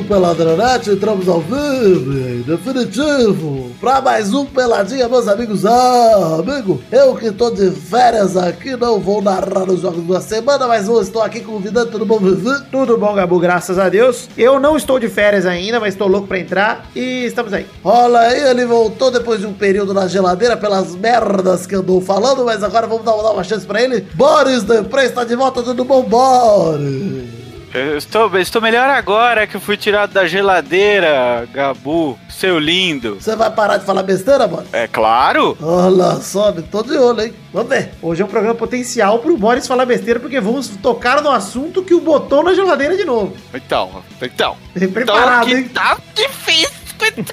do Peladronete, entramos ao vivo e definitivo para mais um Peladinha, meus amigos. Ah, amigo, eu que tô de férias aqui, não vou narrar os jogos da semana, mas eu estou aqui convidando todo mundo. Vivi? Tudo bom, Gabu, graças a Deus. Eu não estou de férias ainda, mas estou louco pra entrar e estamos aí. Olha aí, ele voltou depois de um período na geladeira pelas merdas que andou falando, mas agora vamos dar uma chance pra ele. Boris Depre está de volta, tudo bom, Boris? Eu estou, estou melhor agora que eu fui tirado da geladeira, Gabu, seu lindo. Você vai parar de falar besteira, mano? É claro. Olha só, tô de olho, hein? Vamos ver. Hoje é um programa potencial pro Boris falar besteira, porque vamos tocar no assunto que o botou na geladeira de novo. Então, então. Bem preparado, então, hein? Tá difícil,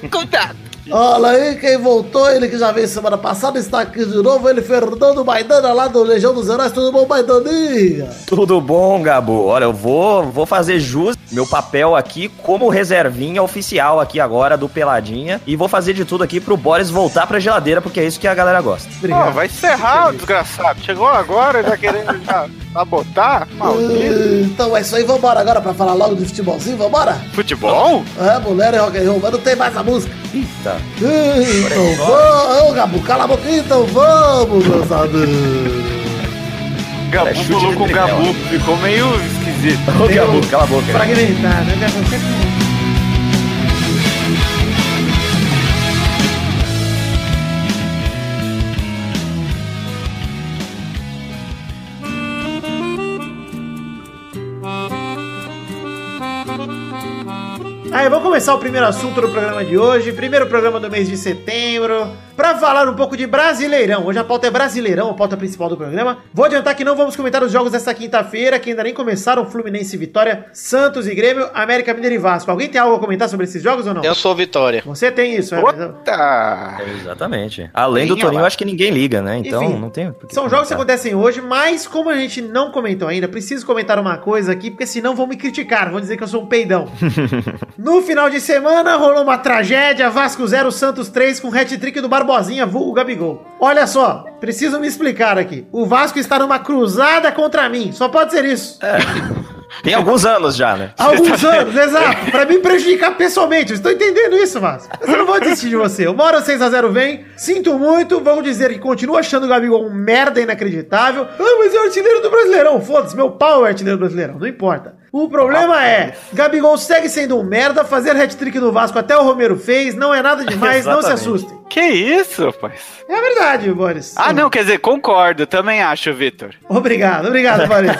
cuidado. Olha aí quem voltou, ele que já veio semana passada, está aqui de novo, ele Fernando Maidana lá do Legião dos Heróis, tudo bom, Maidaninha? Tudo bom, Gabu? Olha, eu vou, vou fazer jus meu papel aqui como reservinha oficial aqui agora do Peladinha e vou fazer de tudo aqui pro Boris voltar pra geladeira, porque é isso que a galera gosta. Pô, vai encerrar, desgraçado. Chegou agora, já querendo já sabotar? Maldito. Então é isso aí, vambora agora pra falar logo de futebolzinho, vambora? Futebol? É, mulher e rock and roll, mas não tem mais a música. Eita. Então vamos, Gabu, cala a boca, então vamos, amigos. Gabu de com o. Gabu, ficou meio esquisito. Ô, Gabu, cala a boca. Né? Aí, vamos começar o primeiro assunto do programa de hoje. Primeiro programa do mês de setembro. Pra falar um pouco de Brasileirão. Hoje a pauta é Brasileirão, a pauta principal do programa. Vou adiantar que não vamos comentar os jogos desta quinta-feira, que ainda nem começaram. Fluminense e Vitória, Santos e Grêmio, América Mineiro e Vasco. Alguém tem algo a comentar sobre esses jogos ou não? Eu sou Vitória. Você tem isso, é. Puta! Exatamente. Além do Toninho, lá. acho que ninguém liga, né? Então Enfim, não tem. São jogos que comentar. acontecem hoje, mas como a gente não comentou ainda, preciso comentar uma coisa aqui, porque senão vão me criticar, vão dizer que eu sou um peidão. no final de semana rolou uma tragédia, Vasco 0, Santos 3 com hat-trick do Barbosinha, vulgo Gabigol. Olha só, preciso me explicar aqui. O Vasco está numa cruzada contra mim, só pode ser isso. Tem alguns anos já, né? Alguns anos, exato. Pra me prejudicar pessoalmente. Eu estou entendendo isso, Vasco. Mas eu não vou desistir de você. Uma hora 6x0 vem. Sinto muito. Vamos dizer que continuo achando o Gabigol um merda inacreditável. Ah, mas é o artilheiro do Brasileirão. Foda-se, meu pau é artilheiro do Brasileirão. Não importa. O problema é, Gabigol segue sendo um merda, fazer hat-trick no Vasco até o Romero fez, não é nada demais, não se assustem. Que isso, rapaz? É verdade, Boris. Ah, não, quer dizer, concordo, também acho, Vitor. Obrigado, obrigado, Boris.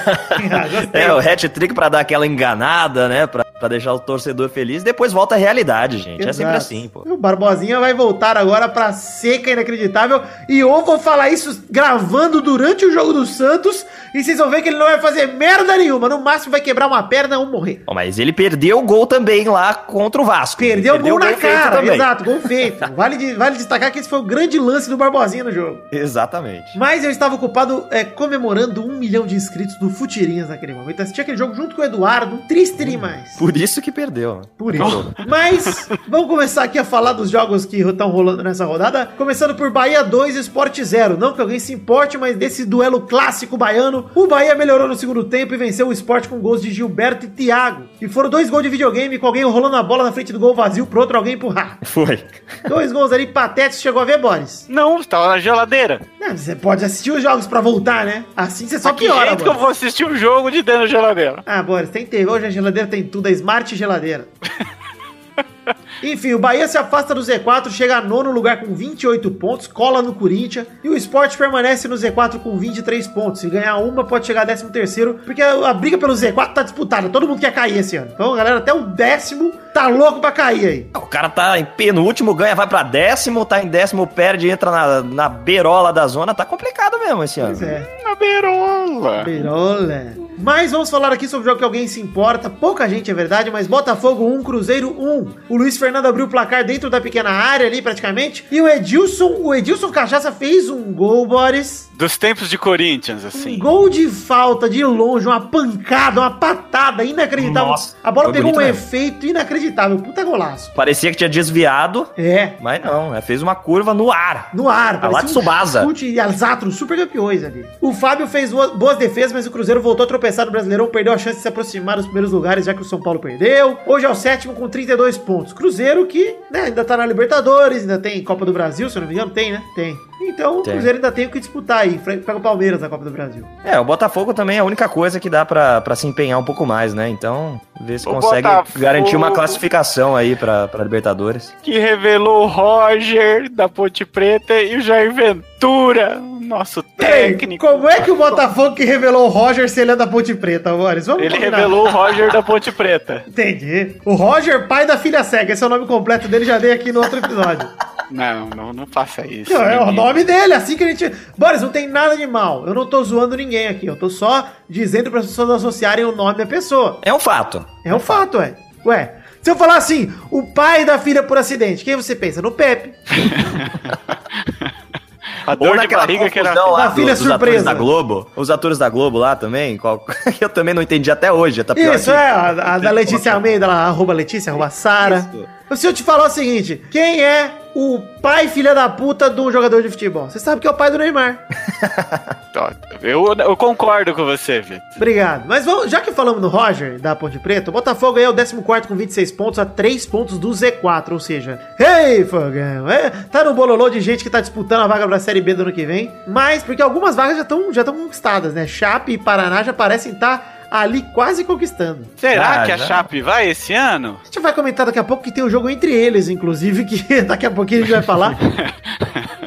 Ah. É, o hat-trick pra dar aquela enganada, né? Pra, pra deixar o torcedor feliz. Depois volta a realidade, gente. É sempre Exato. assim, pô. O Barbosinha vai voltar agora pra seca inacreditável. E eu vou falar isso gravando durante o jogo do Santos. E vocês vão ver que ele não vai fazer merda nenhuma. No máximo vai quebrar uma perna ou morrer. Ó, mas ele perdeu o gol também lá contra o Vasco. Perdeu o gol na cara. também. Exato, gol feito. Vale, de- vale destacar que esse foi o grande lance do Barbosinha no jogo. Exatamente. Mas eu estava ocupado é, comemorando um milhão de inscritos do Futirinhas naquele momento. Assisti aquele jogo junto com o Eduardo, triste demais. Por isso que perdeu. Por isso. Mas vamos começar aqui a falar dos jogos que estão rolando nessa rodada. Começando por Bahia 2 e Sport 0. Não que alguém se importe, mas desse duelo clássico baiano, o Bahia melhorou no segundo tempo e venceu o Sport com gols de Gilberto e Thiago. E foram dois gols de videogame com alguém rolando a bola na frente do gol vazio pro outro alguém empurrar. Foi. Dois gols ali patéticos. Chegou a ver, Boris? Não, tava na geladeira. Não, você pode assistir os jogos pra voltar, né? Assim você só Mas que piora, jeito que eu Boris. vou assistir um jogo de dentro da geladeira? Ah, Boris, tem que ter. Hoje a geladeira tem tudo, a Smart Geladeira. Enfim, o Bahia se afasta do Z4, chega a nono lugar com 28 pontos, cola no Corinthians, e o Sport permanece no Z4 com 23 pontos. Se ganhar uma, pode chegar a 13 terceiro, porque a, a briga pelo Z4 tá disputada, todo mundo quer cair esse ano. Então, galera, até o décimo tá louco pra cair aí. O cara tá em penúltimo, ganha, vai pra décimo, tá em décimo, perde, entra na, na beirola da zona. Tá complicado mesmo esse ano. Pois é. Na beirola. Perola. Mas vamos falar aqui sobre o jogo que alguém se importa. Pouca gente, é verdade, mas Botafogo 1, Cruzeiro 1. O Luiz Fernando abriu o placar dentro da pequena área ali, praticamente. E o Edilson, o Edilson Cachaça fez um gol, Boris. Dos tempos de Corinthians, Um assim. gol de falta de longe, uma pancada, uma patada inacreditável. Nossa, a bola pegou um mesmo. efeito inacreditável. Puta golaço. Parecia que tinha desviado, É. mas não, né? fez uma curva no ar. No ar, A lá de Tsubasa. chute e Alzatro, super campeões ali. O Fábio fez boas defesas, mas o Cruzeiro voltou a tropeçar tropeçar no Brasileirão, perdeu a chance de se aproximar dos primeiros lugares, já que o São Paulo perdeu. Hoje é o sétimo com 32 pontos. Cruzeiro que né, ainda tá na Libertadores, ainda tem Copa do Brasil, se eu não me engano, tem, né? Tem. Então o Tem. Cruzeiro ainda tem o que disputar aí. Pega o Palmeiras na Copa do Brasil. É, o Botafogo também é a única coisa que dá pra, pra se empenhar um pouco mais, né? Então, ver se O consegue Botafogo- garantir uma classificação aí pra, pra Libertadores. Que revelou o Roger da Ponte Preta e o Jair Ventura, nosso técnico. como é que o Botafogo que revelou o Roger se ele é da Ponte Preta, Boris? Vamos Ele combinar. revelou o Roger da Ponte Preta. Entendi. O Roger, pai da filha cega. Esse é o nome completo dele, já dei aqui no outro episódio. Não, não, não faça isso. Não, é o nome dele, assim que a gente. Boris, não tem nada de mal. Eu não tô zoando ninguém aqui. Eu tô só dizendo para as pessoas associarem o nome da pessoa. É um fato. É um fato, ué. Ué. Se eu falar assim, o pai da filha por acidente, quem você pensa? No Pepe. A Ou dor de barriga que era. lá Da do- filha dos surpresa. atores da Globo. Os atores da Globo lá também. qual- eu também não entendi até hoje. Tá pior Isso, é, a, a da Letícia Almeida, lá, arroba Letícia, arroba Sara. Se eu te falar o seguinte, quem é o pai filha da puta um jogador de futebol? Você sabe que é o pai do Neymar. Eu, eu concordo com você, Vitor. Obrigado. Mas vamos, já que falamos do Roger, da Ponte Preta, o Botafogo aí é o 14 com 26 pontos, a 3 pontos do Z4, ou seja, ei, Fogão, é, tá no bololô de gente que tá disputando a vaga pra Série B do ano que vem, mas porque algumas vagas já estão já tão conquistadas, né? Chape e Paraná já parecem estar ali quase conquistando. Será Ah, que a já. Chape vai esse ano? A gente vai comentar daqui a pouco que tem um jogo entre eles, inclusive, que daqui a pouquinho a gente vai falar.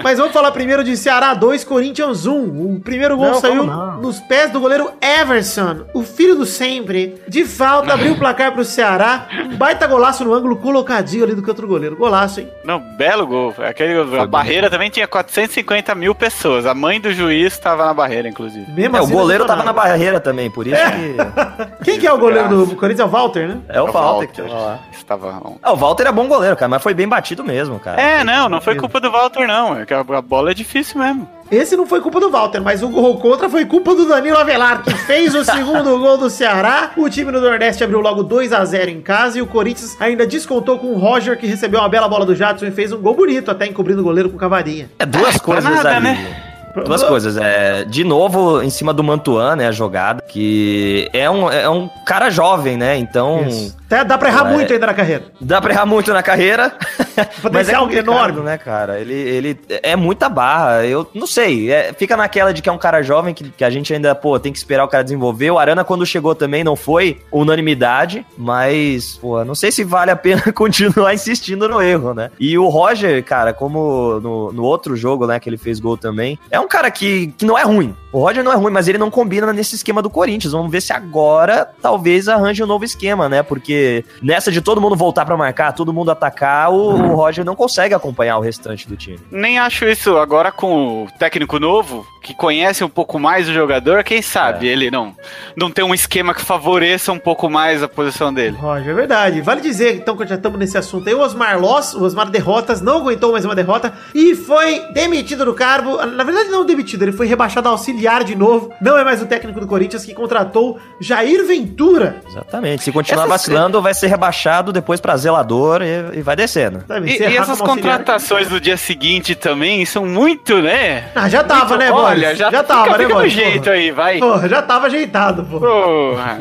Mas vamos falar primeiro de Ceará 2, Corinthians 1. O primeiro gol Não, saiu nos pés do goleiro Everson, o filho do sempre. De falta, abriu o placar pro Ceará. Um baita golaço no ângulo colocadinho ali do canto do goleiro. Golaço, hein? Não, belo gol. Aquele, a barreira também tinha 450 mil pessoas. A mãe do juiz estava na barreira, inclusive. Mesmo É, o assim, goleiro não tava na barreira também, por isso que. Quem que é o goleiro do Corinthians? É o Walter, né? É o É Walter que lá. Estava... Ah, o Walter é bom goleiro, cara, mas foi bem batido mesmo, cara. É, não, não foi culpa do Walter, não. É que a bola é difícil mesmo. Esse não foi culpa do Walter, mas o gol contra foi culpa do Danilo Avelar, que fez o segundo gol do Ceará. O time do Nordeste abriu logo 2 a 0 em casa e o Corinthians ainda descontou com o Roger, que recebeu uma bela bola do Jadson e fez um gol bonito, até encobrindo o goleiro com cavarinha. É duas coisas nada, ali. né? Duas coisas. É, de novo, em cima do Mantuan, né, a jogada, que é um, é um cara jovem, né? Então, Isso. Até dá pra errar É. muito ainda na carreira. dá pra errar muito na carreira. Potencial complicado, enorme. né, cara? Ele, ele é muita barra. Eu não sei. é- fica naquela de que é um cara jovem que, que a gente ainda, pô, tem que esperar o cara desenvolver. O Arana, quando chegou também, não foi unanimidade, mas, pô, não sei se vale a pena continuar insistindo no erro, né? E o Roger, cara, como no, no outro jogo, né, que ele fez gol também, é um cara que, que não é ruim. O Roger não é ruim, mas ele não combina nesse esquema do Corinthians. Vamos ver se agora talvez arranje um novo esquema, né? Porque nessa de todo mundo voltar pra marcar, todo mundo atacar, o, o Roger não consegue acompanhar o restante do time. Nem acho isso agora com o técnico novo, que conhece um pouco mais o jogador, quem sabe ele não, não tem um esquema que favoreça um pouco mais a posição dele. Roger, é verdade. Vale dizer, então, que já estamos nesse assunto aí, o Osmar Loss, o Osmar Derrotas, não aguentou mais uma derrota e foi demitido do cargo. Na verdade, não demitido, ele foi rebaixado a auxiliar de novo. Não é mais o técnico do Corinthians que contratou Jair Ventura. Exatamente. Se continuar Essas- vacilando, vai ser rebaixado depois pra zelador e, e vai descendo. Sabe, E, e essas contratações do dia seguinte também são muito, né? Ah, já tava, Muito- né, Boris? Olha, já, já fica, tava, né, fica Boris? jeito Porra. aí, vai. Porra, já tava ajeitado, pô. Porra.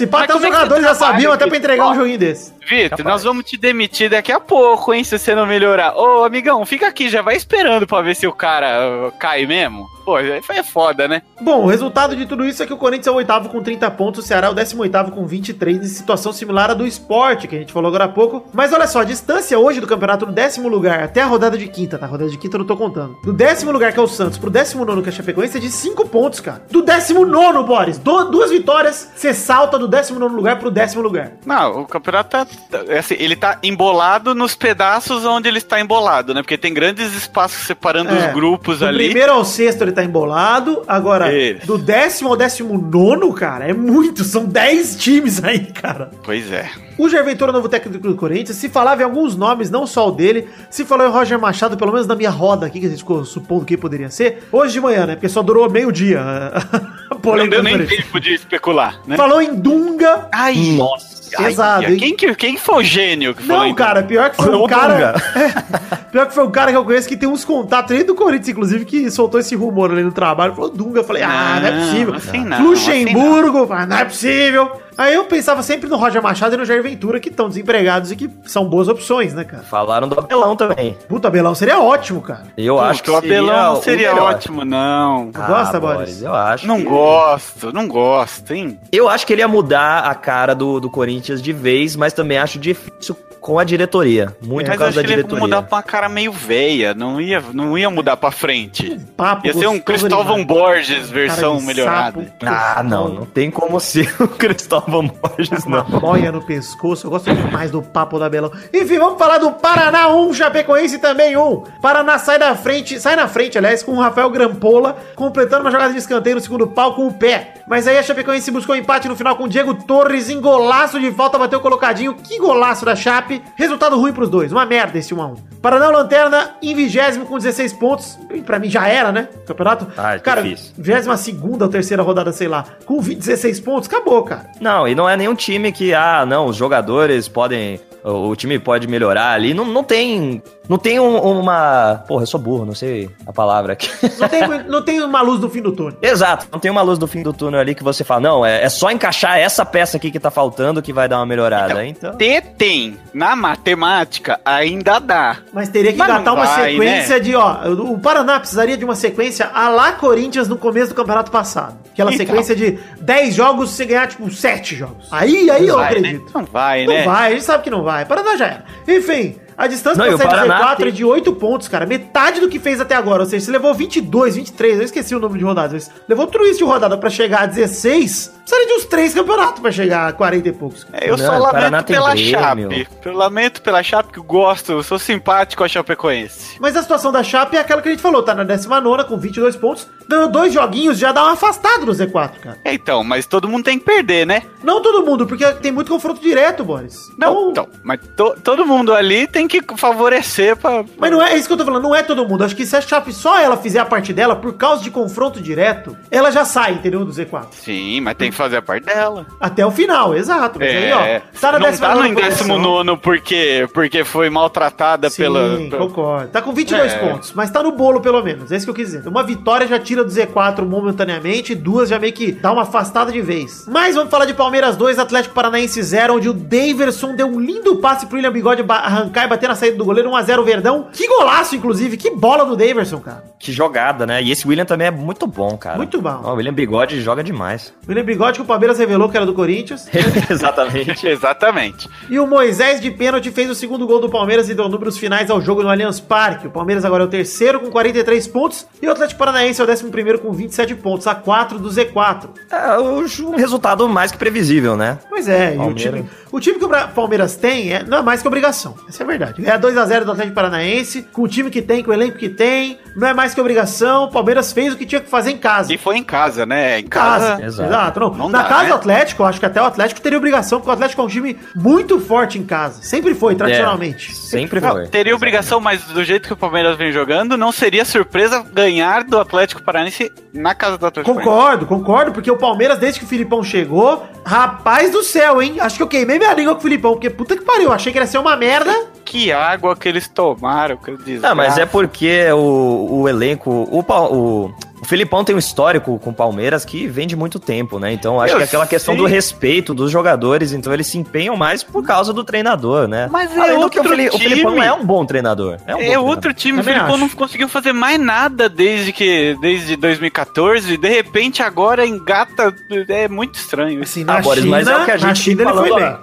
Se pá, até os é jogadores já sabiam até pra entregar um joguinho desse. Vitor, nós vamos te demitir daqui a pouco, hein, se você não melhorar. Ô, amigão, fica aqui, já vai esperando pra ver se o cara uh, cai mesmo. Pô, aí foi foda, né? Bom, o resultado de tudo isso é que o Corinthians é o oitavo com 30 pontos, o Ceará é o 18 com 23, em situação similar à do esporte, que a gente falou agora há pouco. Mas olha só, a distância hoje do campeonato do décimo lugar até a rodada de quinta, tá? A rodada de quinta eu não tô contando. Do décimo lugar, que é o Santos, pro décimo nono, que é a Chapecoense, é de 5 pontos, cara. Do décimo nono, Boris. Du- duas vitórias, você salta do décimo nono lugar pro décimo lugar. Não, o campeonato tá, tá- é assim, ele tá embolado nos pedaços onde ele está embolado, né? Porque tem grandes espaços separando É, os grupos do ali. primeiro ao sexto ele tá embolado. Agora, Isso. do décimo ao décimo nono, cara, é muito. São 10 times aí, cara. Pois é. O Jair Ventura, novo técnico do Corinthians, se falava em alguns nomes, não só o dele, se falou em Roger Machado, pelo menos na minha roda aqui, que a gente ficou supondo que poderia ser, hoje de manhã, né? Porque só durou meio-dia. a Não deu nem tempo de especular, né? Falou em Dunga. Ai, Nossa. Pesado, ai, hein? quem, que, quem foi o gênio que falou Não, cara, pior que foi um O cara. Dunga. É, Pior que foi um cara que eu conheço que tem uns contatos dentro do Corinthians, inclusive, que soltou esse rumor ali no trabalho. Falou Dunga. Eu falei, ah, não é Não, possível. assim não, Luxemburgo, ah, não é possível. Aí eu pensava sempre no Roger Machado e no Jair Ventura, que estão desempregados e que são boas opções, né, cara? Falaram do Abelão também. Puta, Abelão seria ótimo, cara. Eu acho que o Abelão não seria ótimo, não. Tu gosta, Boris? Eu acho. Não que- gosto, não gosto, hein? Eu acho que ele ia mudar a cara do, do Corinthians de vez, mas também acho difícil com a diretoria. Muito Mas por causa acho da que ele ia diretoria. mudar pra uma cara meio veia, não ia, não ia mudar pra frente. Papo Ia ser um Cristóvão. Borges versão melhorada. sapo, Ah, não, não tem como ser o Cristóvão Borges, Uma não. boia no pescoço. Eu gosto demais do papo da Belão. Enfim, vamos falar do Paraná 1, Chapecoense também 1. Paraná sai da frente, sai na frente, aliás, com o Rafael Grampola, completando uma jogada de escanteio no segundo pau com o pé. Mas aí a Chapecoense buscou empate no final com o Diego Torres em golaço de falta, bateu colocadinho. Que golaço da Chape. Resultado ruim pros dois. Uma merda esse 1 a 1. Paraná Lanterna em vigésimo com 16 pontos. Pra mim já era, né? Campeonato. Ah, é cara, difícil. vigésima segunda ou terceira rodada, sei lá. Com 20, 16 pontos, acabou, cara. Não, e não é nenhum time que, ah, não, os jogadores podem. O o time pode melhorar ali. Não, não tem. Não tem um- uma. Porra, eu sou burro, não sei a palavra aqui. Não tem, não tem uma luz no fim do túnel. Exato, não tem uma luz do fim do túnel ali que você fala, não, é, é só encaixar essa peça aqui que tá faltando que vai dar uma melhorada. Então. T tem, na matemática, ainda dá. Mas teria que Mas não engatar uma vai, sequência de, ó. O Paraná precisaria de uma sequência a lá Corinthians no começo do campeonato passado. Aquela Então. sequência de 10 jogos você ganhar, tipo, 7 jogos. Aí, aí eu Vai, né? acredito. Não vai, Não né? vai, a gente sabe que não vai. Paraná já era. Enfim, a distância Não, pra sair do Paraná Z4 tem- é de 8 pontos, cara. Metade do que fez até agora. Ou seja, se levou 22, 23, eu esqueci o número de rodadas. Mas levou tudo isso de rodada pra chegar a 16. Precisaria de uns 3 campeonatos pra chegar a 40 e poucos. É, Eu Não, só lamento pela Grêmio. Chape. Eu lamento pela Chape que eu gosto, eu sou simpático a Chapecoense. Mas a situação da Chape é aquela que a gente falou, tá na 19 com 22 pontos, ganhou dois joguinhos, já dá uma afastada no Z4, cara. Então, mas todo mundo tem que perder, né? Não todo mundo, porque tem muito confronto direto, Boris. Não, então, mas to- todo mundo ali tem que favorecer pra... Mas não é, é isso que eu tô falando, não é todo mundo. Acho que se a Chape só ela fizer a parte dela, por causa de confronto direto, ela já sai, entendeu? Do Z4. Sim, mas tem que fazer a parte dela. Até o final, exato. Mas aí, ó, tá na É, não tá no 19ª posição. 19 porque, porque foi maltratada Sim, pela... concordo. Tá com 22 É. pontos, mas tá no bolo pelo menos. É isso que eu quis dizer. Uma vitória já tira do Z4 momentaneamente, duas já meio que dá uma afastada de vez. Mas vamos falar de Palmeiras 2, Atlético Paranaense 0, onde o Daverson deu um lindo passe pro William Bigode arrancar e bater na saída do goleiro 1x0 Verdão. Que golaço, inclusive. Que bola do Daverson, cara. Que jogada, né? E esse William também é muito bom, cara. Muito bom. O William Bigode joga demais. William Bigode que o Palmeiras revelou que era do Corinthians. Exatamente. Exatamente. E o Moisés de pênalti fez o segundo gol do Palmeiras e deu números finais ao jogo no Allianz Parque. O Palmeiras agora é o terceiro com 43 pontos e o Atlético Paranaense é o décimo primeiro com 27 pontos, a 4 do Z4. É um resultado mais que previsível, né? Pois é, e o time, o time que o Palmeiras tem é, não é mais que obrigação. Essa é a verdade. É 2x0 do Atlético Paranaense, com o time que tem, com o elenco que tem, não é mais que obrigação. O Palmeiras fez o que tinha que fazer em casa. E foi em casa, né? Em casa. casa. Exato. Exato. Não. Não Na dá, casa né? do Atlético, acho que até o Atlético teria obrigação, porque o Atlético é um time muito forte em casa. Sempre foi, tradicionalmente. É, sempre foi. teria obrigação, mas do jeito que o Palmeiras vem jogando, não seria surpresa ganhar do Atlético Paranaense na casa do Atlético Concordo, concordo, porque o Palmeiras, desde que o Filipão chegou, rapaz do céu, hein? Acho que eu queimei minha língua com o Filipão, porque puta que pariu, achei que ia ser uma merda. Que água que eles tomaram, que desgraça. Não, mas é porque o, o elenco. O, o, o Filipão tem um histórico com o Palmeiras que vem de muito tempo, né? Então acho Eu que é aquela questão sei. do respeito dos jogadores, então eles se empenham mais por causa do treinador, né? Mas é Além do que o, outro Fili- o Filipão time. é um bom treinador. É, um bom É treinador. outro time, o Filipão acho. não conseguiu fazer mais nada desde que desde 2014, de repente agora engata, é muito estranho. Assim, Ah, Boris, mas é o que a na gente China ele falou foi bem.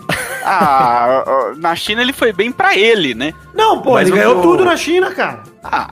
Ah, na China ele foi bem pra ele, né? Não, pô, Mas ele o- ganhou tudo na China, cara. Ah,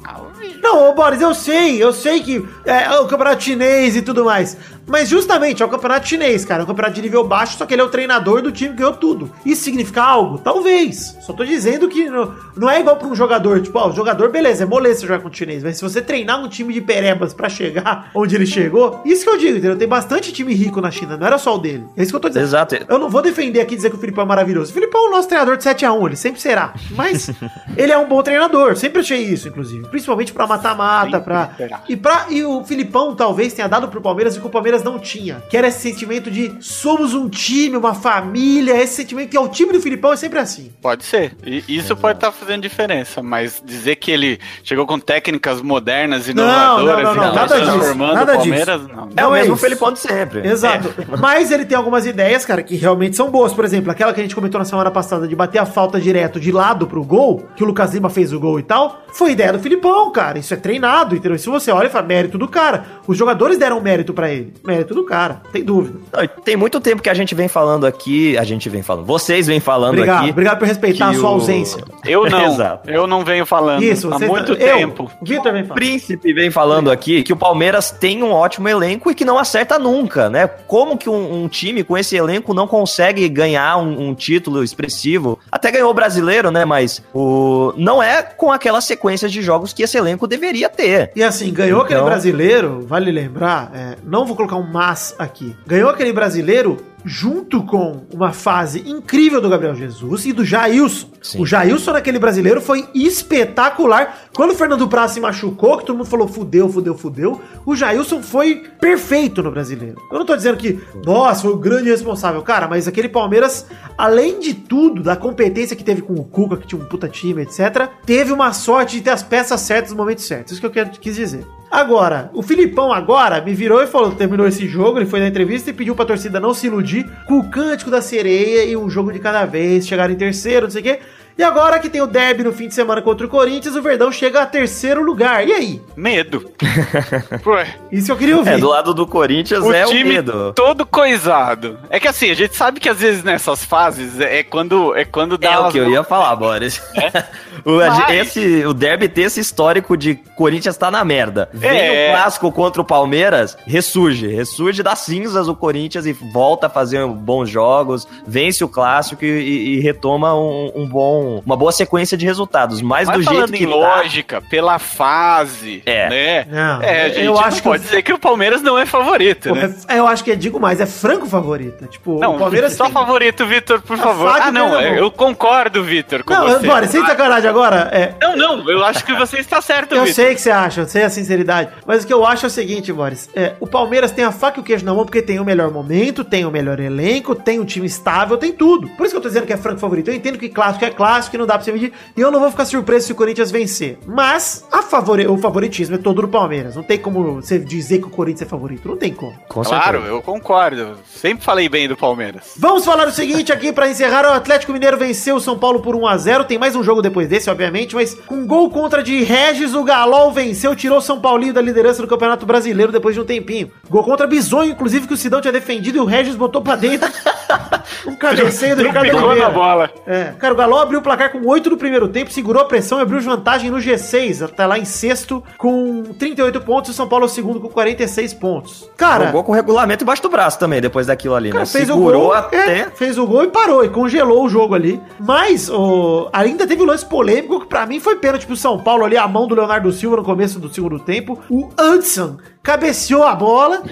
Não, ô Boris, eu sei, eu sei que é o campeonato chinês e tudo mais. Mas justamente é o campeonato chinês, cara. É um campeonato de nível baixo, só que ele é o treinador do time que ganhou tudo. Isso significa algo? Talvez. Só tô dizendo que não, não é igual pra um jogador. Tipo, ó, o jogador, beleza, é moleza jogar com o chinês. Mas se você treinar um time de perebas pra chegar onde ele chegou, isso que eu digo, entendeu? Tem bastante time rico na China, não era só o dele. É isso que eu tô dizendo. Exato. Eu não vou defender aqui e dizer que o Filipão é maravilhoso. O Filipão é o nosso treinador de 7x1, ele sempre será. Mas ele é um bom treinador, sempre achei isso, inclusive. Principalmente pra mata-mata, Sempre pra. será. E, pra... e o Filipão talvez tenha dado pro Palmeiras e que o Palmeiras Palmeiras não tinha, que era esse sentimento de somos um time, uma família, esse sentimento que é o time do Filipão é sempre assim. Pode ser. E isso pode estar fazendo diferença, mas dizer que ele chegou com técnicas modernas, inovadoras não, não, e não, nada disso, transformando nada o Palmeiras, não. É Não o é mesmo isso. Felipão de sempre. Exato. Mas ele tem algumas ideias, cara, que realmente são boas. Por exemplo, aquela que a gente comentou na semana passada de bater a falta direto de lado pro gol, que o Lucas Lima fez o gol e tal, foi ideia do Filipão, cara. Isso é treinado, entendeu? Se você olha e fala mérito do cara. Os jogadores deram mérito pra ele. Mérito do cara, tem dúvida. Tem muito tempo que a gente vem falando aqui, a gente vem falando, vocês vêm falando Obrigado, aqui. obrigado por respeitar a sua o- ausência. Eu não. Exato. Eu não venho falando Isso, há você muito tá- eu, tempo. O Vitor vem O falar. Príncipe vem falando aqui que o Palmeiras tem um ótimo elenco e que não acerta nunca, né? Como que um, um time com esse elenco não consegue ganhar um, um título expressivo? Até ganhou o brasileiro, né? Mas o não é com aquela sequência de jogos que esse elenco deveria ter. E assim, ganhou aquele Então- brasileiro, vale lembrar, é, não vou colocar um mas aqui. Ganhou aquele brasileiro junto com uma fase incrível do Gabriel Jesus e do Jailson. Sim. O Jailson naquele brasileiro foi espetacular. Quando o Fernando Praz se machucou, que todo mundo falou fudeu, fudeu, fudeu, o Jailson foi perfeito no brasileiro. Eu não tô dizendo que, nossa, foi o grande responsável, cara, mas aquele Palmeiras, além de tudo, da competência que teve com o Cuca, que tinha um puta time, etc., teve uma sorte de ter as peças certas nos momentos certos. Isso que eu quero, quis dizer. Agora, o Filipão agora me virou e falou, terminou esse jogo, ele foi na entrevista e pediu pra torcida não se iludir com o cântico da sereia e um jogo de cada vez, chegar em terceiro, não sei o quê. E agora que tem o derby no fim de semana contra o Corinthians, o Verdão chega a terceiro lugar. E aí? Medo. Ué, Isso eu queria ouvir. É, do lado do Corinthians o é o time medo. todo coisado. É que assim, a gente sabe que às vezes nessas fases é quando, é quando dá É o que eu ia falar, Boris. o, a Mas- esse, o derby ter esse histórico de Corinthians tá na merda. Vem É. o clássico contra o Palmeiras, ressurge. Ressurge das cinzas o Corinthians e volta a fazer bons jogos, vence o clássico e, e- e retoma um, um bom, uma boa sequência de resultados. Mas, Mas do jeito que em tá, lógica, pela fase, É. né? Não, é, a gente eu não acho que pode o- dizer que o Palmeiras não é favorito, Pô, né? é- eu acho que é, digo mais, é franco favorito. Tipo, Não, o Palmeiras só tem... favorito, Vitor, por favor. Ah, não, é, eu concordo, Vitor, com Não, você. bora, sem sacanagem agora. É, Não, não, eu acho que você está certo, Eu sei que você acha, eu sei a sinceridade. Mas o que eu acho é o seguinte, Boris. É, o Palmeiras tem a faca e o queijo na mão porque tem o melhor momento, tem o melhor elenco, tem um time estável, tem tudo. Por isso que eu tô dizendo que é franco favorito. Eu entendo que clássico é clássico e não dá pra você medir. E eu não vou ficar surpreso se o Corinthians vencer. Mas a favori o favoritismo é todo do Palmeiras. Não tem como você dizer que o Corinthians é favorito. Não tem como. com Claro, certeza. eu concordo. Sempre falei bem do Palmeiras. Vamos falar o seguinte aqui pra encerrar. O Atlético Mineiro venceu o São Paulo por 1 a 0 Tem mais um jogo depois desse, obviamente, mas com gol contra de Regis, o Galol venceu, tirou o São Paulinho da liderança do Campeonato Brasileiro depois de um tempinho. Gol contra Bisonho, inclusive, que o Sidão tinha defendido e o Regis botou pra dentro. um cabeceio do Ricardo na bola. É, cara, o Galol abriu placar com 8 no primeiro tempo, segurou a pressão e abriu vantagem no G6, até lá em sexto, com 38 pontos, e o São Paulo é o segundo com 46 pontos. Cara, Jogou com o regulamento embaixo do braço também, depois daquilo ali, cara, né? fez o Segurou gol, até. é, fez o gol e parou, e congelou o jogo ali. Mas o, ainda teve um lance polêmico que pra mim foi pênalti pro São Paulo ali, a mão do Leonardo Silva no começo do segundo tempo. O Hudson cabeceou a bola,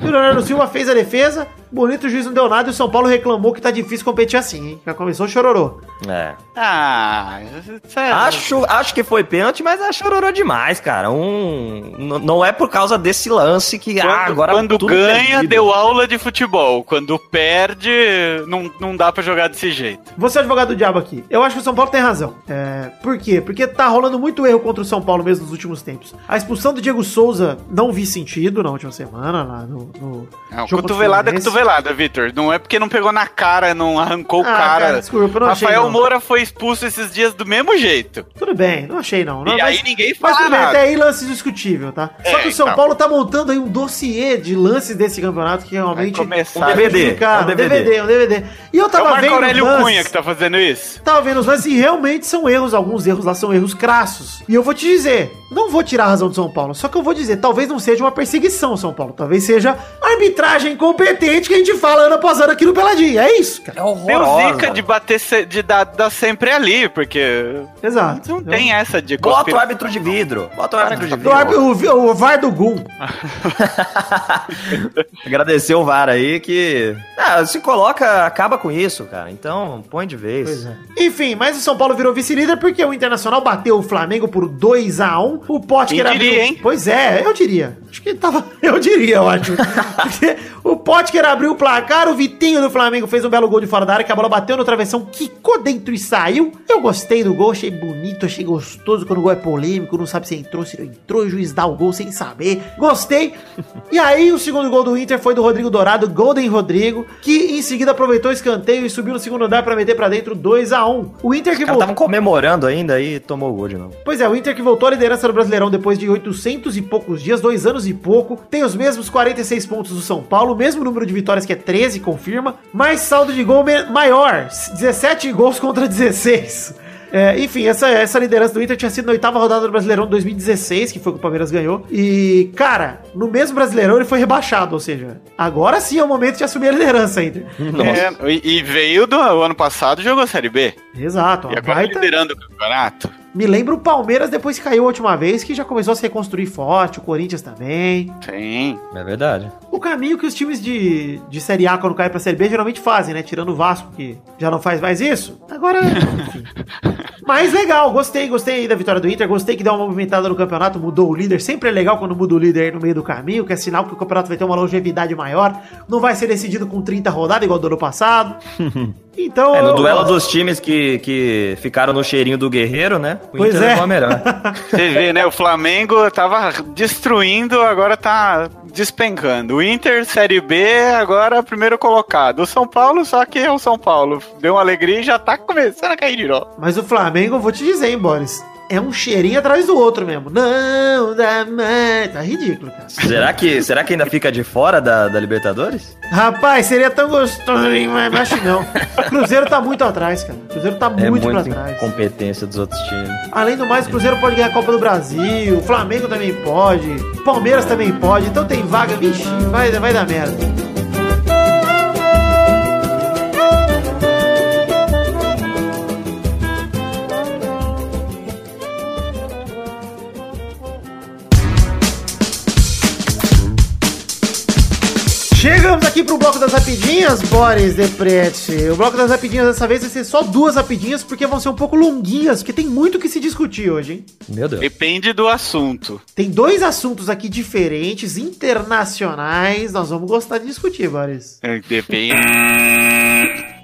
e o Leonardo Silva fez a defesa. Bonito, o juiz não deu nada e o São Paulo reclamou que tá difícil competir assim, hein? Já começou chororô. É. Ah, sério. Acho, acho que foi pênalti, mas é chororou demais, cara. Um, não é por causa desse lance que Quando, ah, agora quando tudo ganha, perdido. deu aula de futebol. Quando perde, não, não dá pra jogar desse jeito. Você é advogado do diabo aqui. Eu acho que o São Paulo tem razão. É, por quê? Porque tá rolando muito erro contra o São Paulo mesmo nos últimos tempos. A expulsão do Diego Souza não vi sentido na última semana, lá no. no Não, cotovelada é Fluminense. Cotovelada, Vitor. Não é porque não pegou na cara, não arrancou o Ah, cara. cara, desculpa, não achei, Rafael não. Moura foi expulso esses dias do mesmo jeito. Tudo bem, não achei não. não E aí ninguém mas fala bem, nada. até aí lance discutível, tá? Só É, que o São então. Paulo tá montando aí um dossiê de lances desse campeonato que realmente. Vai começar. Um DVD. prejudicaram. é um DVD. DVD, um DVD. E eu É o tava Marco vendo. Aurélio lances- Cunha que tá fazendo isso. Tava vendo os lances e realmente são erros, alguns erros lá são erros crassos. E eu vou te dizer, não vou tirar a razão do São Paulo, só que eu vou dizer, talvez não seja uma perseguição São Paulo, talvez seja arbitragem incompetente que a gente fala ano após ano aqui no Peladinho. É isso, cara. É Deu horrorosa. zica de bater, se- de dar, dar sempre ali, porque Exato. não tem essa de Bota o árbitro de vidro. Bota o árbitro de O, vidro. árbitro- o, vi- o VAR do Gum. Agradecer o VAR aí que. Ah, se coloca, acaba com isso, cara. Então, põe de vez. Pois é. Enfim, mas o São Paulo virou vice-líder porque o Internacional bateu o Flamengo por 2 a 1 O Potker Quem diria, abriu... hein? Pois é, eu diria. Acho que tava. Eu diria, eu acho. O Potker abriu o placar, o Vitinho do Flamengo fez um belo gol de fora da área, que a bola bateu no travessão, quicou dentro e saiu. Eu gostei do gol, achei bonito, achei gostoso quando o gol é polêmico, não sabe se entrou, se não entrou, o juiz dá o gol sem saber. Gostei. E aí, o segundo gol do Inter foi do Rodrigo Dourado, Golden Rodrigo, que em seguida aproveitou o escanteio e subiu no segundo andar para meter para dentro 2 a 1 O Inter que caras estavam comemorando ainda e tomou o gol de novo. Pois é, o Inter que voltou à liderança do Brasileirão depois de 800 e poucos dias, dois anos e pouco, tem os mesmos 46 pontos do São Paulo, o mesmo número de vitórias que é 13, confirma, mas saldo de gol maior, 17 gols contra 16. É, enfim, essa, essa liderança do Inter tinha sido na oitava rodada do Brasileirão 2016, que foi que o Palmeiras ganhou. E, cara, no mesmo Brasileirão ele foi rebaixado, ou seja, agora sim é o momento de assumir a liderança, Inter. É, e, e veio do ano passado jogou a Série B. Exato, E agora baita... liderando o campeonato. Me lembra o Palmeiras depois que caiu a última vez, que já começou a se reconstruir forte, o Corinthians também. Sim. É verdade. O caminho que os times de, de Série A, quando caem pra Série B, geralmente fazem, né? Tirando o Vasco, que já não faz mais isso. Agora, enfim. Mas legal, gostei, gostei da vitória do Inter, gostei que deu uma movimentada no campeonato, mudou o líder. Sempre é legal quando muda o líder aí no meio do caminho, que é sinal que o campeonato vai ter uma longevidade maior. Não vai ser decidido com 30 rodadas, igual do ano passado. Então. É, no duelo dos times que, que ficaram no cheirinho do Guerreiro, né? O Pois Inter é. levou a melhor. Você vê, né? O Flamengo tava destruindo, agora tá despencando. O Inter, Série B, agora primeiro colocado. O São Paulo, só que é o São Paulo. Deu uma alegria e já tá começando a cair de novo. Mas o Flamengo, eu vou te dizer, hein, Boris. É um cheirinho atrás do outro mesmo. Não dá mais. Tá ridículo, cara. será, que, será que ainda fica de fora da, da Libertadores? Rapaz, seria tão gostoso, hein, mas acho que não. O Cruzeiro tá muito atrás, cara. O Cruzeiro tá É muito, muito pra trás. incompetência dos outros times. Além do mais, o Cruzeiro pode ganhar a Copa do Brasil, o Flamengo também pode, o Palmeiras também pode, então tem vaga, vixe, vai, vai dar merda. Chegamos aqui pro bloco das rapidinhas, Boris Deprete. O bloco das rapidinhas dessa vez vai ser só duas rapidinhas, porque vão ser um pouco longuinhas, porque tem muito que se discutir hoje, hein? Meu Deus. Depende do assunto. Tem dois assuntos aqui diferentes, internacionais. Nós vamos gostar de discutir, Boris. É, Depende.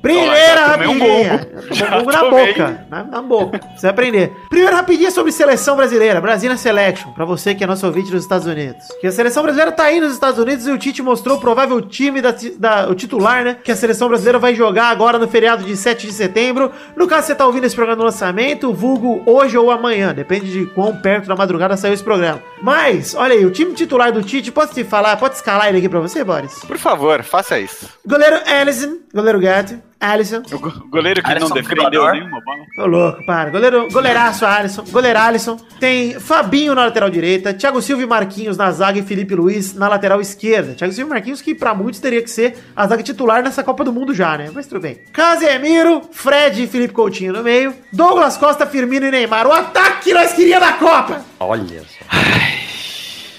Primeira um rapidinha. gol. Já Tomou um na tomei. boca. Na, na boca. Você vai aprender. Primeira rapidinha sobre seleção brasileira. Brasília Selection. Pra você que é nosso ouvinte nos Estados Unidos. Que a seleção brasileira tá aí nos Estados Unidos e o Tite mostrou o provável time da, da- o titular, né? Que a seleção brasileira vai jogar agora no feriado de 7 de setembro. No caso, você tá ouvindo esse programa no lançamento, vulgo hoje ou amanhã. Depende de quão perto da madrugada saiu esse programa. Mas, olha aí, o time titular do Tite, posso te falar, pode escalar ele aqui pra você, Boris? Por favor, faça isso. Goleiro Alisson, goleiro Gato, Alisson. O go- goleiro que Alisson não defendeu Criador. nenhuma bola. Ô louco, para. Goleiro, goleiraço Alisson, goleiro Alisson. Tem Fabinho na lateral direita, Thiago Silva e Marquinhos na zaga e Felipe Luiz na lateral esquerda. Thiago Silva e Marquinhos que pra muitos teria que ser a zaga titular nessa Copa do Mundo já, né? Mas tudo bem. Casemiro, Fred e Felipe Coutinho no meio. Douglas Costa, Firmino e Neymar. O ataque que nós queríamos da Copa. Olha só.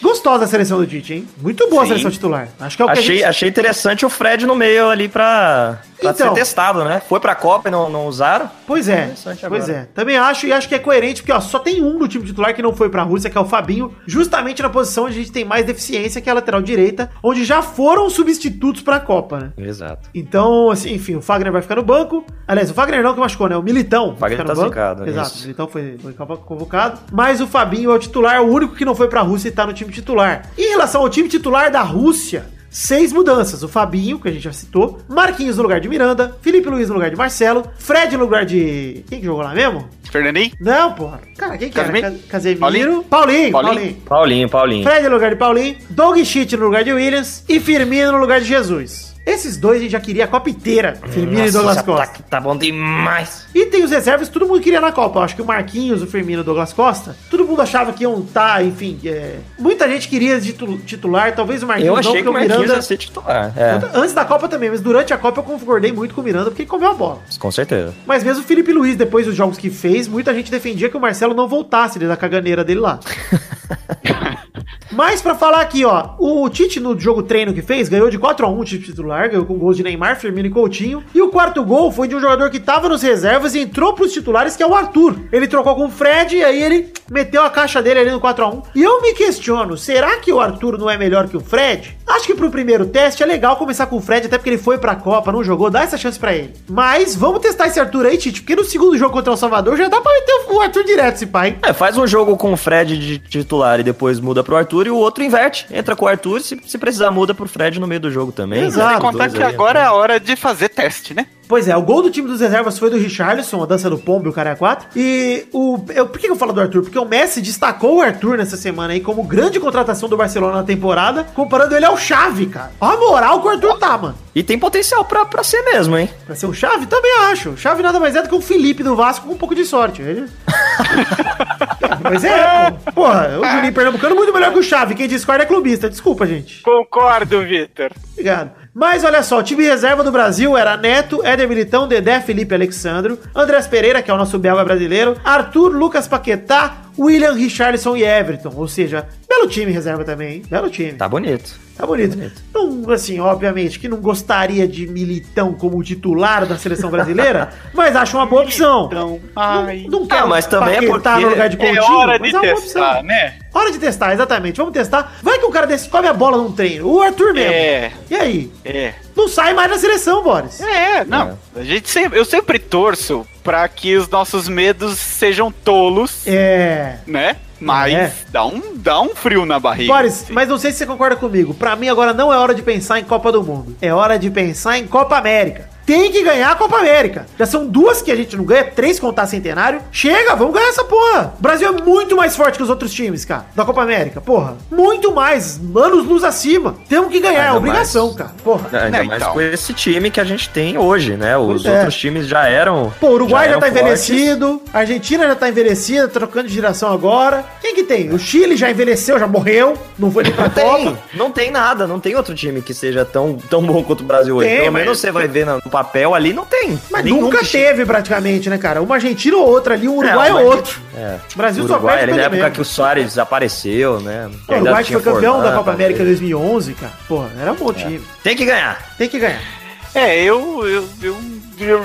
Gostosa a seleção do Tite, hein? Muito boa a Sim. seleção titular. Acho que é o que a Achei, gente... achei interessante o Fred no meio ali pra, pra Então. ser testado, né? Foi pra Copa e não, não usaram. Pois é, pois é. Também acho e acho que é coerente, porque ó, só tem um do time titular que não foi pra Rússia, que é o Fabinho, justamente na posição onde a gente tem mais deficiência, que é a lateral direita, onde já foram substitutos pra Copa, né? Exato. Então, assim, enfim, o Fagner vai ficar no banco. Aliás, o Fagner não que machucou, né? O Militão. ficar no tá zicado, Exato, isso. o Militão foi, foi convocado. Mas o Fabinho é o titular, o único que não foi pra Rússia e tá no time titular. Em relação ao time titular da Rússia, Seis mudanças. O Fabinho, que a gente já citou. Marquinhos no lugar de Miranda. Felipe Luiz no lugar de Marcelo. Fred no lugar de. Quem que jogou lá mesmo? Fernandinho? Não, porra. Cara, quem que era? Casemiro? Ca- Casemiro. Paulinho? Paulinho. Paulinho? Paulinho. Paulinho, Paulinho. Fred no lugar de Paulinho, Doug Schitt no lugar de Williams e Firmino no lugar de Jesus. Esses dois a gente já queria a Copa inteira, Firmino e Douglas Costa. ataque tá bom demais. E tem os reservas, todo mundo queria na Copa. Eu acho que o Marquinhos, o Firmino e o Douglas Costa, todo mundo achava que iam estar, enfim. é, Muita gente queria titu- titular, talvez o Marquinhos Eu achei que o Marquinhos ia ser titular. É, Antes da Copa também, mas durante a Copa eu concordei muito com o Miranda porque ele comeu a bola. com certeza. Mas mesmo o Felipe Luiz, depois dos jogos que fez, muita gente defendia que o Marcelo não voltasse da caganeira dele lá. Mas pra falar aqui, ó, o Tite no jogo treino que fez, ganhou de 4 a 1 o time titular, ganhou com gols de Neymar, Firmino e Coutinho. E o quarto gol foi de um jogador que tava nos reservas e entrou pros titulares, que é o Arthur. Ele trocou com o Fred e aí ele meteu a caixa dele ali no 4x1. E eu me questiono, será que o Arthur não é melhor que o Fred? Acho que pro primeiro teste é legal começar com o Fred, até porque ele foi pra Copa, não jogou, dá essa chance pra ele. Mas vamos testar esse Arthur aí, Tite, porque no segundo jogo contra o Salvador já dá pra meter o Arthur direto, esse pai. É, faz um jogo com o Fred de titular e depois muda pro Arthur e o outro inverte. Entra com o Arthur se, se precisar muda pro Fred no meio do jogo também. Exato. Sem contar que agora é a hora de fazer teste, né? Pois é, o gol do time dos reservas foi do Richarlison, a dança do pombo e o cara é 4. E o. Eu, por que eu falo do Arthur? Porque o Messi destacou o Arthur nessa semana aí como grande contratação do Barcelona na temporada, comparando ele ao Chave, cara. Olha a moral que o Arthur tá, mano. E tem potencial pra, pra ser mesmo, hein? Pra ser o Chave? Também acho. O Chave nada mais é do que o Felipe do Vasco com um pouco de sorte. Ele... Mas é, pô. Porra, o Juninho Pernambucano é muito melhor que o Chave. Quem discorda é clubista. Desculpa, gente. Concordo, Vitor. Obrigado. Mas olha só, o time reserva do Brasil era Neto, Éder Militão, Dedé, Felipe Alexandro, Andrés Pereira, que é o nosso belga brasileiro, Arthur, Lucas Paquetá, William, Richarlison e Everton. Ou seja, belo time reserva também, hein? Belo time. Tá bonito. Tá bonito. Não, assim, obviamente, que não gostaria de Militão como titular da seleção brasileira, mas acho uma boa opção. Então, ai. Não, não quero Ah, mas também é porque no lugar de É Coutinho, hora de mas é uma boa testar, opção. né? Hora de testar, exatamente. Vamos testar. Vai que o cara desse come a bola num treino. O Arthur mesmo. É. E aí? É. Não sai mais da seleção, Boris. É, não. A gente sempre, eu sempre torço pra que os nossos medos sejam tolos, É. né? Mas É. dá, um, dá um frio na barriga. Boris, mas não sei se você concorda comigo. Pra mim agora não é hora de pensar em Copa do Mundo. É hora de pensar em Copa América. Tem que ganhar a Copa América. Já são duas que a gente não ganha, três contar centenário. Chega, vamos ganhar essa porra. O Brasil é muito mais forte que os outros times, cara, da Copa América. Porra, muito mais. Anos luz acima. Temos que ganhar, é Ainda obrigação, mais. cara. Porra. Ainda Né, mais então. com esse time que a gente tem hoje, né? Os é. outros times já eram. Pô, o Uruguai já, eram tá fortes. envelhecido, a Argentina já tá envelhecida, trocando de geração agora. Quem que tem? O Chile já envelheceu, já morreu, não foi nem pra Não tem, Copa. não tem nada, não tem outro time que seja tão, tão bom quanto o Brasil hoje. Tem, Pelo mas- menos você vai ver no papel ali, não tem. Mas Nenhum nunca que- teve praticamente, né, cara? Uma Argentina ou outra ali, um Uruguai Não, ou outro. É. O Brasil O só Uruguai, perde na época mesmo. que o Soares apareceu, né? O Ainda Uruguai foi campeão da Copa. América em 2011, cara. Porra, era um bom time. Tem que ganhar. Tem que ganhar. É, eu, eu, eu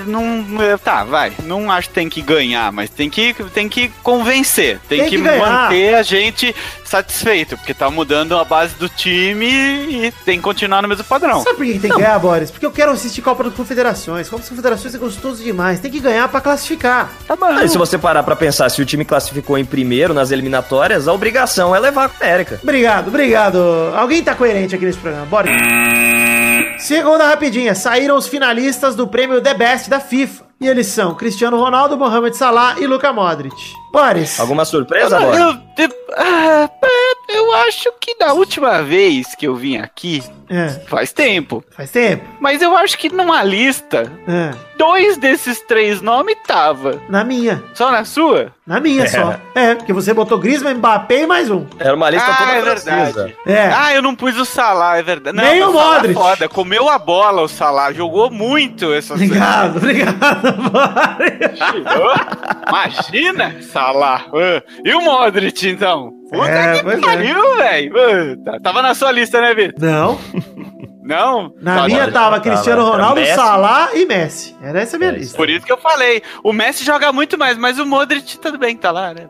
não. Tá, vai. Não acho que tem que ganhar, mas tem que, tem que convencer. Tem, Tem que, que manter a gente satisfeito, porque tá mudando a base do time e tem que continuar no mesmo padrão. Sabe por que tem que ganhar, Boris? Porque eu quero assistir Copa das Confederações. Copa das Confederações é gostoso demais. Tem que ganhar pra classificar. Tá bom. Aí, se você parar pra pensar, se o time classificou em primeiro nas eliminatórias, a obrigação é levar a América. Obrigado, obrigado. Alguém tá coerente aqui nesse programa. Bora. Segunda rapidinha. Saíram os finalistas do prêmio The Best da FIFA. E eles são Cristiano Ronaldo, Mohamed Salah e Luka Modric. Boris. Alguma surpresa, Boris? eu, eu, ah, eu acho que da última vez que eu vim aqui, É, faz tempo. faz tempo. Mas eu acho que numa lista, É, dois desses três nomes tava. na minha. Só na sua? Na minha só. É, porque você botou Griezmann, Mbappé e mais um. Era uma lista ah, toda é verdade. É. Ah, eu não pus o Salah, é verdade. Não, Nem o Salah Modric. Foda, comeu a bola o Salah, jogou muito essa Obrigado, obrigado. Imagina, Salah. Ah, E o Modric, então? Puta É, que é. Pariu, velho. Tá- Tava na sua lista, né, Vitor? Não, Não? na Tá, minha tava tava. Cristiano Ronaldo, Messi. Salah e Messi. Era essa a minha É, lista. Por isso que eu falei. O Messi joga muito mais, mas o Modric tudo bem, tá lá, né?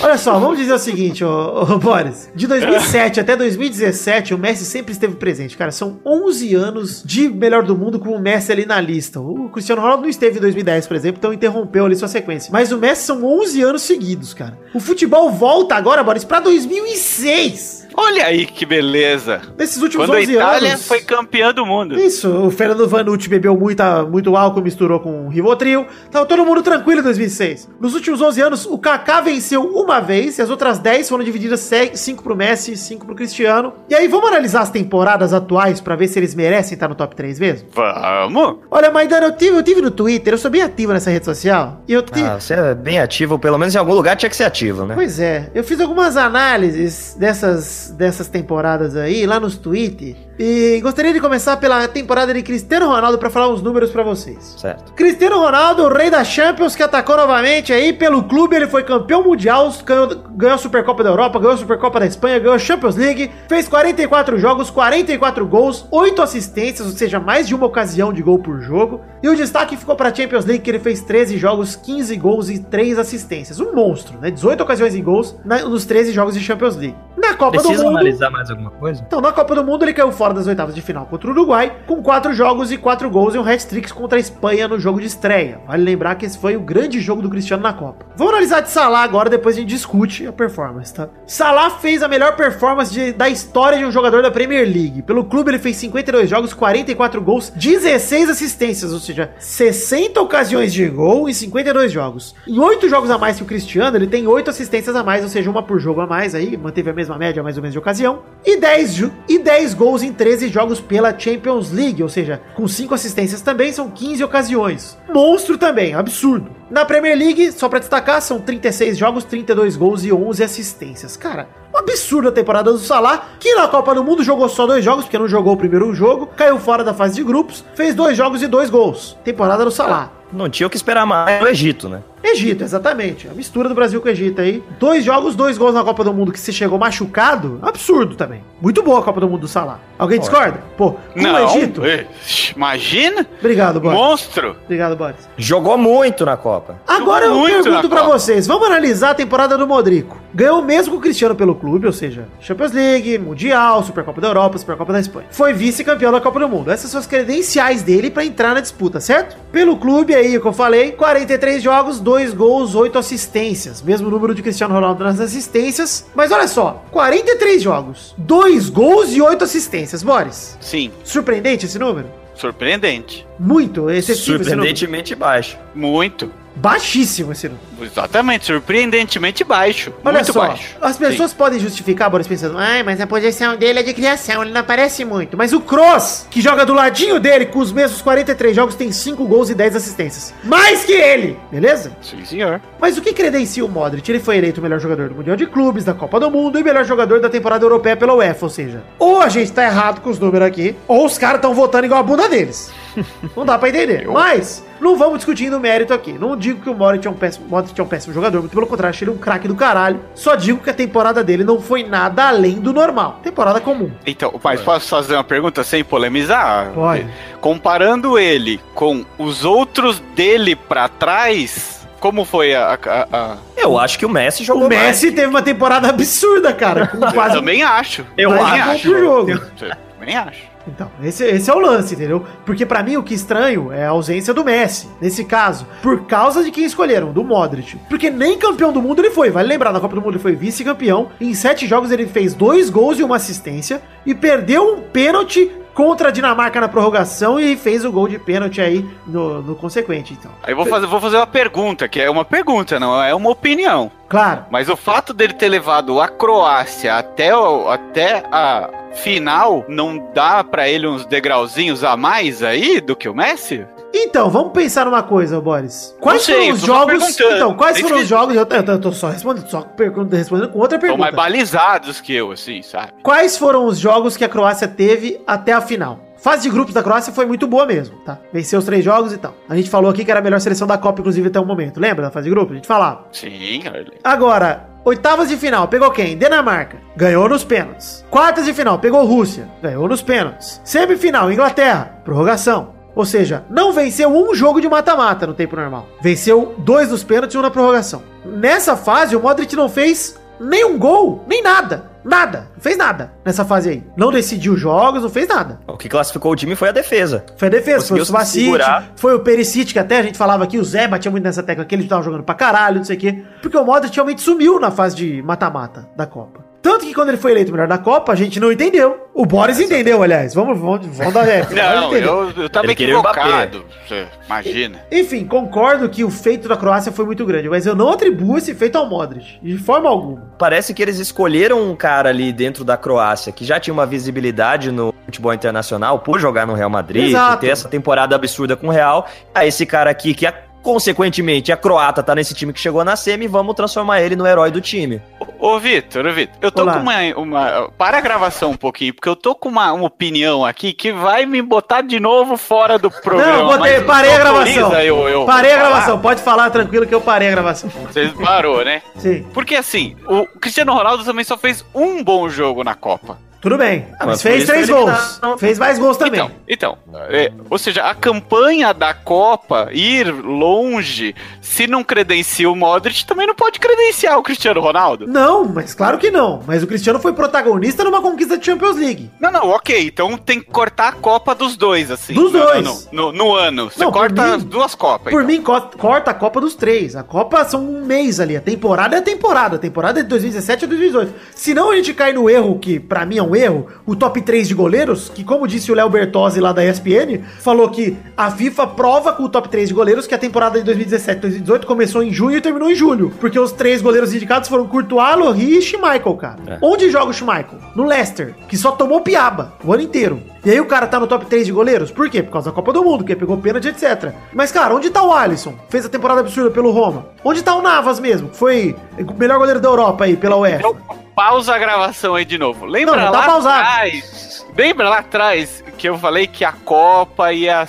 Olha só, vamos dizer o seguinte, ô, ô, Boris. De 2007 até 2017, o Messi sempre esteve presente. Cara, são 11 anos de melhor do mundo com o Messi ali na lista. O Cristiano Ronaldo não esteve em 2010, por exemplo, então interrompeu ali sua sequência. Mas o Messi são 11 anos seguidos, cara. O futebol volta agora, Boris, pra 2006. Olha aí que beleza. Nesses últimos Quando a 11 Itália anos... foi campeã do mundo. Isso, o Fernando Vanucci bebeu muita, muito álcool, misturou com Rivotril. Tava todo mundo tranquilo em 2006. Nos últimos 11 anos, o Kaká venceu uma vez e as outras 10 foram divididas 5 pro Messi e 5 pro Cristiano. E aí, vamos analisar as temporadas atuais pra ver se eles merecem estar no top 3 mesmo? Vamos. Olha, Maidana, eu tive, eu tive no Twitter, eu sou bem ativo nessa rede social. E eu tive... Ah, você é bem ativo, pelo menos em algum lugar tinha que ser ativo, né? Pois é, eu fiz algumas análises dessas, dessas temporadas aí, lá nos Twitter. E gostaria de começar pela temporada de Cristiano Ronaldo para falar uns números para vocês. Certo. Cristiano Ronaldo, o rei da Champions, que atacou novamente aí pelo clube, ele foi campeão mundial, ganhou, ganhou a Supercopa da Europa, ganhou a Supercopa da Espanha, ganhou a Champions League, fez 44 jogos, 44 gols, 8 assistências, ou seja, mais de uma ocasião de gol por jogo. E o destaque ficou para a Champions League, que ele fez 13 jogos, 15 gols e 3 assistências. Um monstro, né? 18 ocasiões em gols na, nos 13 jogos de Champions League. Na Copa Precisa do Mundo. analisar mais alguma coisa? Então, na Copa do Mundo, ele caiu fora das oitavas de final contra o Uruguai, com 4 jogos e 4 gols e um hat-trick contra a Espanha no jogo de estreia. Vale lembrar que esse foi o grande jogo do Cristiano na Copa. Vamos analisar de Salah agora, depois a gente discute a performance, tá? Salah fez a melhor performance de- da história de um jogador da Premier League. Pelo clube, ele fez 52 jogos, 44 gols, 16 assistências, ou seja, 60 ocasiões de gol em 52 jogos. Em 8 jogos a mais que o Cristiano, ele tem 8 assistências a mais, ou seja, uma por jogo a mais aí, manteve a mesma média mais ou menos de ocasião. E 10, ju- e 10 gols em 13 jogos pela Champions League, ou seja, com 5 assistências também, são 15 ocasiões. Monstro também, absurdo. Na Premier League, só pra destacar, são 36 jogos, 32 gols e 11 assistências. Cara, um absurdo a temporada do Salah, que na Copa do Mundo jogou só dois jogos, porque não jogou o primeiro jogo, caiu fora da fase de grupos, fez dois jogos e dois gols. Temporada do Salah. Não tinha o que esperar mais no Egito, né? Egito, exatamente. A mistura do Brasil com o Egito aí. Dois jogos, dois gols na Copa do Mundo que se chegou machucado. Absurdo também. Muito boa a Copa do Mundo do Salah. Alguém discorda? Pô, com Não, o Egito. eh, imagina? Obrigado, Boris. Monstro. Obrigado, Boris. Jogou muito na Copa. Agora eu muito pergunto Copa. vocês, vamos analisar a temporada do Modrico. Ganhou mesmo com o Cristiano pelo clube, ou seja, Champions League, Mundial, Supercopa da Europa, Supercopa da Espanha. Foi vice-campeão da Copa do Mundo. Essas são as credenciais dele pra entrar na disputa, certo? Pelo clube aí, o que eu falei, 43 jogos, 2 gols, 8 assistências. Mesmo número de Cristiano Ronaldo nas assistências. Mas olha só, 43 jogos, 2 gols e 8 assistências. Boris, Sim, surpreendente esse número? surpreendente. Muito excessivo. Surpreendentemente baixo. Muito. Baixíssimo esse número. Exatamente, surpreendentemente baixo. Olha muito só, baixo. as pessoas podem justificar, Boris, pensando, ai, mas a posição dele é de criação, ele não aparece muito. Mas o Kroos, que joga do ladinho dele, com os mesmos 43 jogos, tem 5 gols e 10 assistências. Mais que ele, beleza? Sim, sim senhor. Mas o que credencia o Modric? Ele foi eleito o melhor jogador do Mundial de Clubes, da Copa do Mundo e melhor jogador da temporada europeia pela UEFA, ou seja, ou a gente tá errado com os números aqui, ou os caras estão votando igual a bunda deles. Não dá pra entender. Mas, não vamos discutindo o mérito aqui. Não digo que o Modric é um péssimo, Modric é um péssimo jogador, muito pelo contrário, achei ele um craque do caralho. Só digo que a temporada dele não foi nada além do normal. Temporada comum. Então, mas posso fazer uma pergunta sem polemizar? Pode. Comparando ele com os outros dele pra trás, como foi a. a- a- Eu acho que o Messi jogou O Messi teve uma temporada absurda, cara. Com Eu quase também acho. Eu também acho. jogo. Eu também acho. Então, esse, esse é o lance, entendeu? Porque pra mim o que estranho é a ausência do Messi, nesse caso, por causa de quem escolheram, do Modric. Porque nem campeão do mundo ele foi, vale lembrar, na Copa do Mundo ele foi vice-campeão, em sete jogos ele fez dois gols e uma assistência, e perdeu um pênalti contra a Dinamarca na prorrogação e fez o gol de pênalti aí no, no consequente, então. Aí eu vou fazer, vou fazer uma pergunta, que é uma pergunta, não é uma opinião. Claro, Mas o fato dele ter levado a Croácia até, o- até a final não dá pra ele uns degrauzinhos a mais aí do que o Messi? Então, vamos pensar numa coisa, Boris. Quais sei, foram eu os jogos. Então, quais foram os jogos. Eu, eu, eu tô só respondendo, só respondendo com outra Estão pergunta. mais balizados que eu, assim, sabe? Quais foram os jogos que a Croácia teve até a final? Fase de grupos da Croácia foi muito boa mesmo, tá? Venceu os três jogos e tal. A gente falou aqui que era a melhor seleção da Copa, inclusive, até o momento. Lembra da fase de grupos? A gente falava. Sim, olha. Agora, oitavas de final, pegou quem? Dinamarca. Ganhou nos pênaltis. Quartas de final, pegou Rússia. Ganhou nos pênaltis. Semifinal, Inglaterra. Prorrogação. Ou seja, não venceu um jogo de mata-mata no tempo normal. Venceu dois nos pênaltis e um na prorrogação. Nessa fase, o Modric não fez nem um gol, nem nada. Nada. Não fez nada nessa fase aí. Não decidiu jogos, não fez nada. O que classificou o time foi a defesa. Foi a defesa, foi o Conseguiu Subacite, foi o Perisic, que até a gente falava aqui, o Zé batia muito nessa tecla que ele tava jogando pra caralho, não sei o quê. Porque o Modric realmente sumiu na fase de mata-mata da Copa. Tanto que quando ele foi eleito o melhor da Copa, a gente não entendeu. O Boris entendeu, aliás. Vamos, vamos, vamos dar é, Não, eu, eu tava Ele queria o Mbappé. equivocado. Você imagina. Enfim, concordo que o feito da Croácia foi muito grande, mas eu não atribuo esse feito ao Modric, de forma alguma. Parece que eles escolheram um cara ali dentro da Croácia que já tinha uma visibilidade no futebol internacional por jogar no Real Madrid, ter essa temporada absurda com o Real. Aí esse cara aqui que a- consequentemente, a croata tá nesse time que chegou na semi, vamos transformar ele no herói do time. Ô, Vitor, ô, Vitor, eu tô Olá. com uma, uma. Para a gravação um pouquinho, porque eu tô com uma, uma opinião aqui que vai me botar de novo fora do programa. Não, botei, parei a gravação. Eu, eu parei a gravação, pode falar tranquilo que eu parei a gravação. Você parou, né? Sim, Porque assim, o Cristiano Ronaldo também só fez um bom jogo na Copa. Tudo bem. Ah, mas mas fez três ele gols. tá- Fez mais gols também. Então, então é, ou seja, a campanha da Copa ir longe, se não credencia o Modric, também não pode credenciar o Cristiano Ronaldo. Não, mas claro que não. Mas o Cristiano foi protagonista numa conquista de Champions League. Não, não, ok. Então tem que cortar a Copa dos dois, assim. Dos no, dois. No, no- no ano. Você Não, corta mim- as duas Copas. Por então. mim, co- corta a Copa dos três. A Copa são um mês ali. A temporada é a temporada. A temporada é de 2017 a 2018. Senão a gente cai no erro, que pra mim é um erro, o top 3 de goleiros, que como disse o Léo Bertozzi lá da ESPN, falou que a FIFA prova com o top 3 de goleiros que a temporada de 2017 2018 começou em junho e terminou em julho. Porque os três goleiros indicados foram Courtois, Lohri e Schmeichel, cara. É. Onde joga o Schmeichel? No Leicester, que só tomou piaba o ano inteiro. E aí o cara tá no top 3 de goleiros? Por quê? Por causa da Copa do Mundo, que pegou pênalti, etc. Mas, cara, onde tá o Alisson? Fez a temporada absurda pelo Roma. Onde tá o Navas mesmo? que Foi o melhor goleiro da Europa aí, pela UEFA. Pausa a gravação aí de novo. Lembra Não, não tá lá pausado. atrás? Lembra lá atrás que eu falei que a Copa ia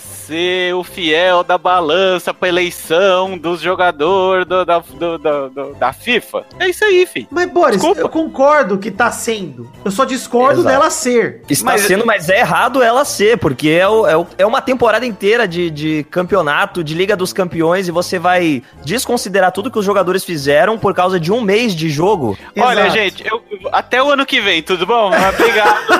o fiel da balança pra eleição dos jogadores do- da, do- do- do- da FIFA? É isso aí, filho. Mas, Boris, Desculpa. eu concordo que tá sendo. Eu só discordo Exato. dela ser. Está Mas- sendo, mas é errado ela ser, porque é, o- é o- é uma temporada inteira de, de campeonato, de Liga dos Campeões, e você vai desconsiderar tudo que os jogadores fizeram por causa de um mês de jogo. Olha, Exato. gente, eu, até o ano que vem, tudo bom? Obrigado.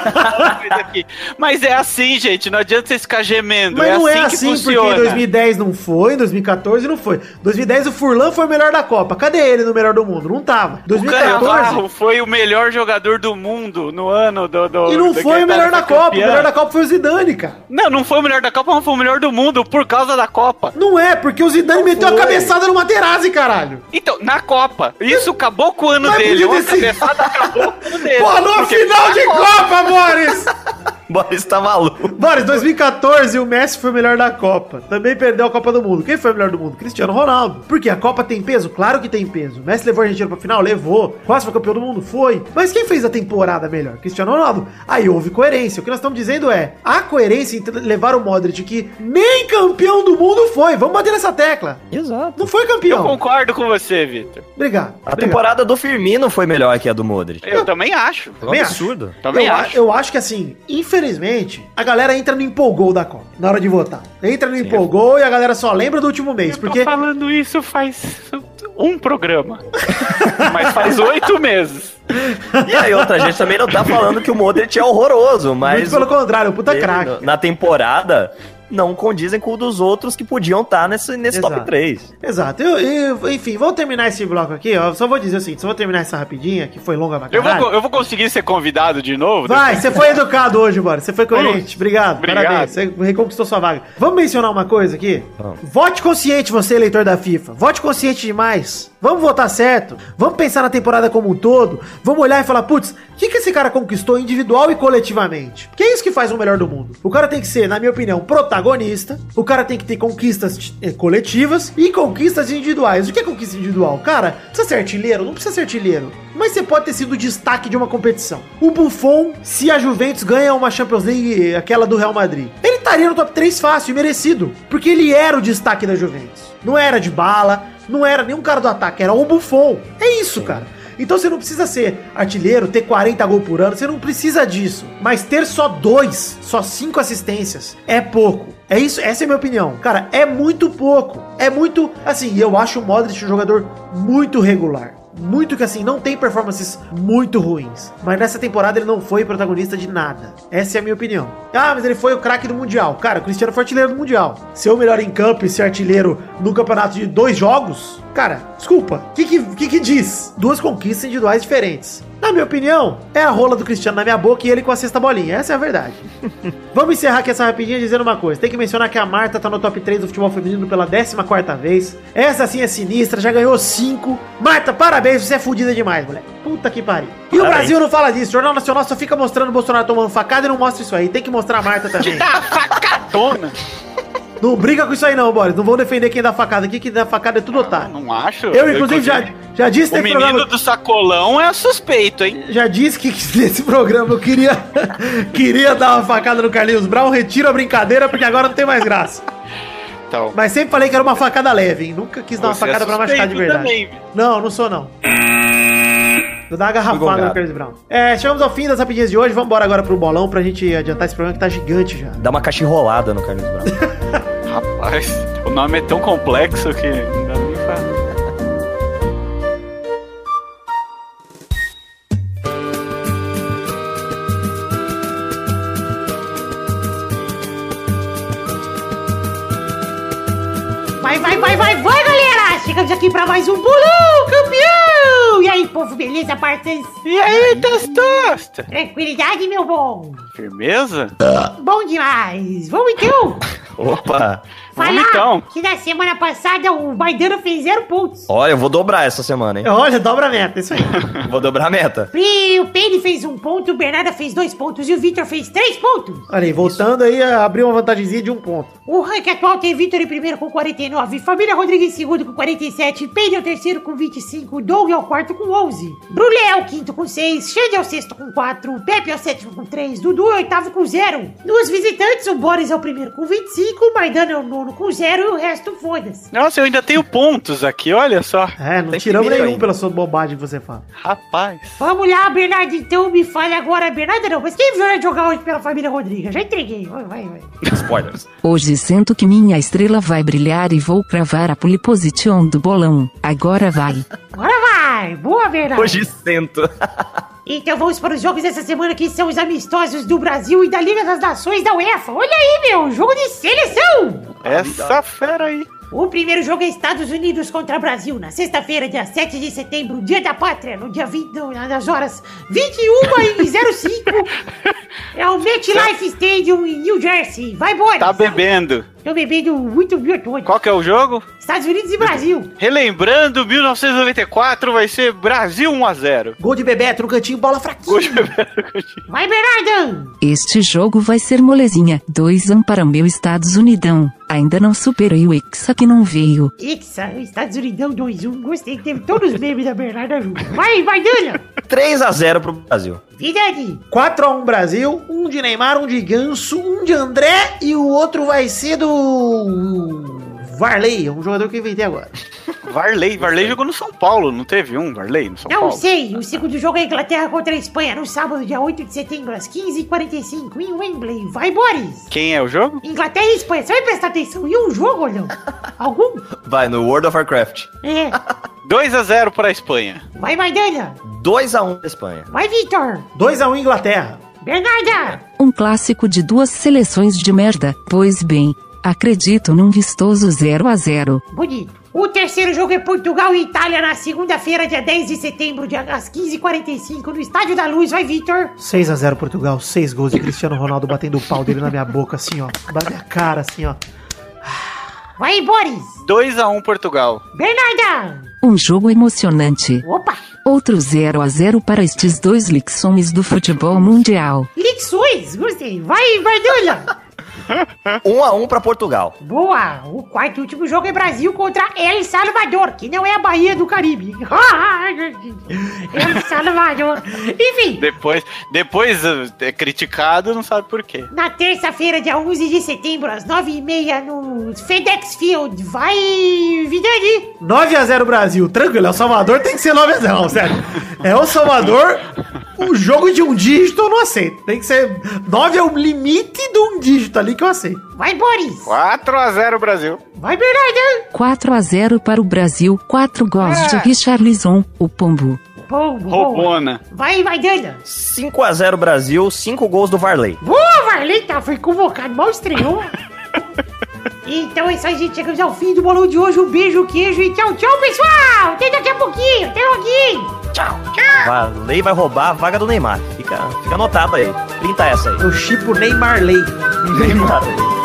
Aqui. Mas é assim, gente, não adianta vocês ficar gemendo. Mas é não assim é assim, porque funciona. em 2010 não foi, em 2014 não foi. 2010 o Furlan foi o melhor da Copa. Cadê ele no melhor do mundo? Não tava. O 2014. Cannavaro foi o melhor jogador do mundo no ano do. do E não do- foi o melhor da Copa. O melhor da Copa foi o Zidane, cara. Não, não foi o melhor da Copa, mas foi o melhor do mundo por causa da Copa. Não é, porque o Zidane meteu a foi. cabeçada no Materazzi, caralho. Então, na Copa. Isso acabou com o ano Mas dele. Uma cabeçada acabou com o ano dele. Pô, no Porque final na de Copa, Boris! Boris tá maluco. Boris, 2014 o Messi foi o melhor da Copa. Também perdeu a Copa do Mundo. Quem foi o melhor do mundo? Cristiano Ronaldo. Porque a Copa tem peso? Claro que tem peso. O Messi levou a Argentina pra final? Levou. Quase foi campeão do mundo? Foi. Mas quem fez a temporada melhor? Cristiano Ronaldo. Aí houve coerência. O que nós estamos dizendo é, a coerência em levar o Modric que nem campeão do mundo foi. Vamos bater nessa tecla. Exato. Não foi Eu campeão. concordo com você, Vitor. Obrigado. A obrigado. temporada do Firmino foi melhor que a do Modric. Eu também acho. É um Também acho. absurdo. Também eu, a- acho. eu acho que assim, infelizmente, a galera entra no empolgou da Copa na hora de votar. Entra no empolgou e a galera só lembra do último mês. Eu Porque tô falando isso faz um programa. Mas faz oito meses. E aí, outra gente também não tá falando que o Modric é horroroso, mas. muito pelo contrário, puta dele craque. Na temporada, não condizem com o dos outros que podiam estar nesse, nesse Exato. top 3. Exato. Eu, eu- enfim, vamos terminar esse bloco aqui. ó. Só vou dizer o seguinte: só vou terminar essa rapidinha, que foi longa pra Eu vou, caralho. eu vou conseguir ser convidado de novo? Vai, você foi educado hoje, bora. Você foi coerente. Obrigado. Obrigado. Parabéns. Você reconquistou sua vaga. Vamos mencionar uma coisa aqui? Vamos. Vote consciente, você, eleitor da FIFA. Vote consciente demais. Vamos votar certo. Vamos pensar na temporada como um todo. Vamos olhar e falar, putz, o que, que esse cara conquistou individual e coletivamente? Que é isso que faz o melhor do mundo. O cara tem que ser, na minha opinião, protagonista. O cara tem que ter conquistas eh, coletivas e conquistas individuais. O que é conquista individual? Cara, precisa ser artilheiro? Não precisa ser artilheiro. Mas você pode ter sido o destaque de uma competição. O Buffon, se a Juventus ganha uma Champions League, aquela do Real Madrid, ele estaria no top 3 fácil e merecido. Porque ele era o destaque da Juventus. Não era de bala, não era nenhum cara do ataque, era o Buffon. É isso, cara. Então você não precisa ser artilheiro, ter 40 gols por ano, você não precisa disso. Mas ter só dois, só cinco assistências, é pouco. É isso, essa é a minha opinião. Cara, é muito pouco. É muito, assim, eu acho o Modric um jogador muito regular. Muito que assim, não tem performances muito ruins. Mas nessa temporada ele não foi protagonista de nada. Essa é a minha opinião. Ah, mas ele foi o craque do Mundial. Cara, o Cristiano foi artilheiro do Mundial. Ser o melhor em campo e ser artilheiro no campeonato de dois jogos? Cara, desculpa. O que, que, que que diz? Duas conquistas individuais diferentes. Na minha opinião, é a rola do Cristiano na minha boca e ele com a sexta bolinha. Essa é a verdade. Vamos encerrar aqui essa rapidinha dizendo uma coisa. Tem que mencionar que a Marta tá no top 3 do futebol feminino pela 14 vez. Essa sim é sinistra, já ganhou 5. Marta, parabéns, você é fodida demais, moleque. Puta que pariu. E o Parabéns. Brasil não fala disso. O Jornal Nacional só fica mostrando o Bolsonaro tomando facada e não mostra isso aí. Tem que mostrar a Marta também. Tá facadona. Não briga com isso aí não, Boris. Não vão defender quem dá facada aqui, quem dá facada é tudo otário. Não acho. Eu, inclusive, já, já disse O menino programa... do sacolão é suspeito, hein? Já disse que nesse programa eu queria, queria dar uma facada no Carlinhos Brown. Retiro a brincadeira, porque agora não tem mais graça. Então. Mas sempre falei que era uma facada leve, hein? Nunca quis dar uma é facada pra machucar de verdade. também. Não, não sou não. Vou dar uma garrafada no Carlos Brown. É, chegamos ao fim das rapidinhas de hoje. Vamos embora agora pro bolão pra gente adiantar esse programa que tá gigante já. Dá uma cachorrolada no Carlinhos Brown. Rapaz, o nome é tão complexo que não dá nem pra. Vai, vai, vai, vai, Chegamos aqui pra mais um bolão, campeão! E aí, povo, beleza, parceiros? E aí, testosta? Tranquilidade, meu bom? Firmeza? Bom demais! Vamos então! Opa! Vamos então. que na semana passada o Maidana fez zero pontos. Olha, eu vou dobrar essa semana, hein? Olha, dobra a meta, isso aí. Vou dobrar a meta. E o Penny fez um ponto, o Bernarda fez dois pontos e o Victor fez três pontos. Olha aí, voltando aí, abriu uma vantagemzinha de um ponto. O ranking atual tem Victor em primeiro com 49, Família Rodrigues em segundo com 47, Penny é o terceiro com 25, Doug é o quarto com 11, Brulé é o quinto com 6, Xande é o sexto com 4, Pepe é o sétimo com 3, Dudu é o oitavo com 0. Nos visitantes, o Boris é o primeiro com 25, o Maidana é o nono com 0 e o resto foda-se. Nossa, eu ainda tenho pontos aqui, olha só. É, não Tem tiramos nenhum ainda. pela sua bobagem que você fala. Rapaz. Vamos lá, Bernardo, então me fale agora, Bernardo não, mas quem vai jogar hoje pela Família Rodrigues? Já entreguei, vai, vai, vai. Spoilers. Hoje sinto que minha estrela vai brilhar e vou cravar a pole position do bolão. Agora vai. Agora vai, boa, Bernardo. Hoje sento. Então vamos para os jogos dessa semana que são os amistosos do Brasil e da Liga das Nações da UEFA. Olha aí, meu, jogo de seleção! Essa fera aí. O primeiro jogo é Estados Unidos contra Brasil, na sexta-feira, dia 7 de setembro, dia da pátria, no dia 20, não, nas horas 21 e 05. É o MetLife Stadium em New Jersey. Vai, Boris! Tá bebendo. Tô bebendo muito biotônico. Qual que é o jogo? Estados Unidos e Brasil. Relembrando, 1994 vai ser Brasil 1x0. Gol de Bebeto no cantinho, bola fraquinha. Vai, Bernardão! Este jogo vai ser molezinha. 2 para meu Estados Unidão. Ainda não superei o Hexa que não veio. Ixa, Estados Unidos 2-1. Gostei, teve todos os memes da Bernarda junto. Vai, vai, Dana! 3x0 pro Brasil. Vidani! 4x1 Brasil, um de Neymar, um de Ganso, um de André e o outro vai ser do. Varley, um jogador que eu inventei agora. Varley. Varley jogou no São Paulo, não teve um Varley no São Não Paulo? sei, o segundo jogo é Inglaterra contra a Espanha no sábado, dia 8 de setembro, às 15h45, em Wembley. Vai, Boris! Quem é o jogo? Inglaterra e Espanha, você vai prestar atenção em um jogo, olhão? Algum? Vai no World of Warcraft. É. 2x0 para a Espanha. Vai, Maidana! 2x1 da Espanha. Vai, Victor! 2x1 Inglaterra. Bernarda! Um clássico de duas seleções de merda. Pois bem, acredito num vistoso 0 a 0 Bonito. O terceiro jogo é Portugal e Itália na segunda-feira, dia 10 de setembro, às 15h45, no Estádio da Luz. Vai, Victor! 6x0 Portugal, 6 gols de Cristiano Ronaldo batendo o pau dele na minha boca, assim, ó. Na minha cara, assim, ó. Vai, Boris! 2x1 Portugal. Bernarda! Um jogo emocionante. Opa! Outro 0 a 0 para estes dois lixões do futebol mundial. Lições! Gostei! Vai, Bardulha! 1x1 pra Portugal. Boa! O quarto e último jogo é Brasil contra El Salvador, que não é a Bahia do Caribe. El Salvador. Enfim, Depois, depois uh, é criticado, não sabe por quê. na terça-feira, dia 11 de setembro, às 9h30, no FedEx Field. Vai, Vidani! 9x0 Brasil, tranquilo. El Salvador tem que ser 9x0, sério. É o Salvador, o jogo de um dígito eu não aceito. Tem que ser. 9 é o limite de um dígito ali que eu aceito. Vai, Boris! 4x0 Brasil. Vai, Bernardo! 4 a 0 para o Brasil. 4 gols de Richarlison, o pombo. Roubona. Vai, vai, Dana! 5x0 Brasil, 5 gols do Varley. Boa, Varley, tá, foi convocado, mal estreou. então é isso aí, gente. Chegamos ao fim do bolão de hoje. Um beijo, queijo e tchau, tchau, pessoal! Até daqui a pouquinho, até logo! Tchau, tchau! Varley vai roubar a vaga do Neymar. Fica, fica anotado aí. Printa essa aí. Eu chipo Neymar Lei. Neymar. Seguimos,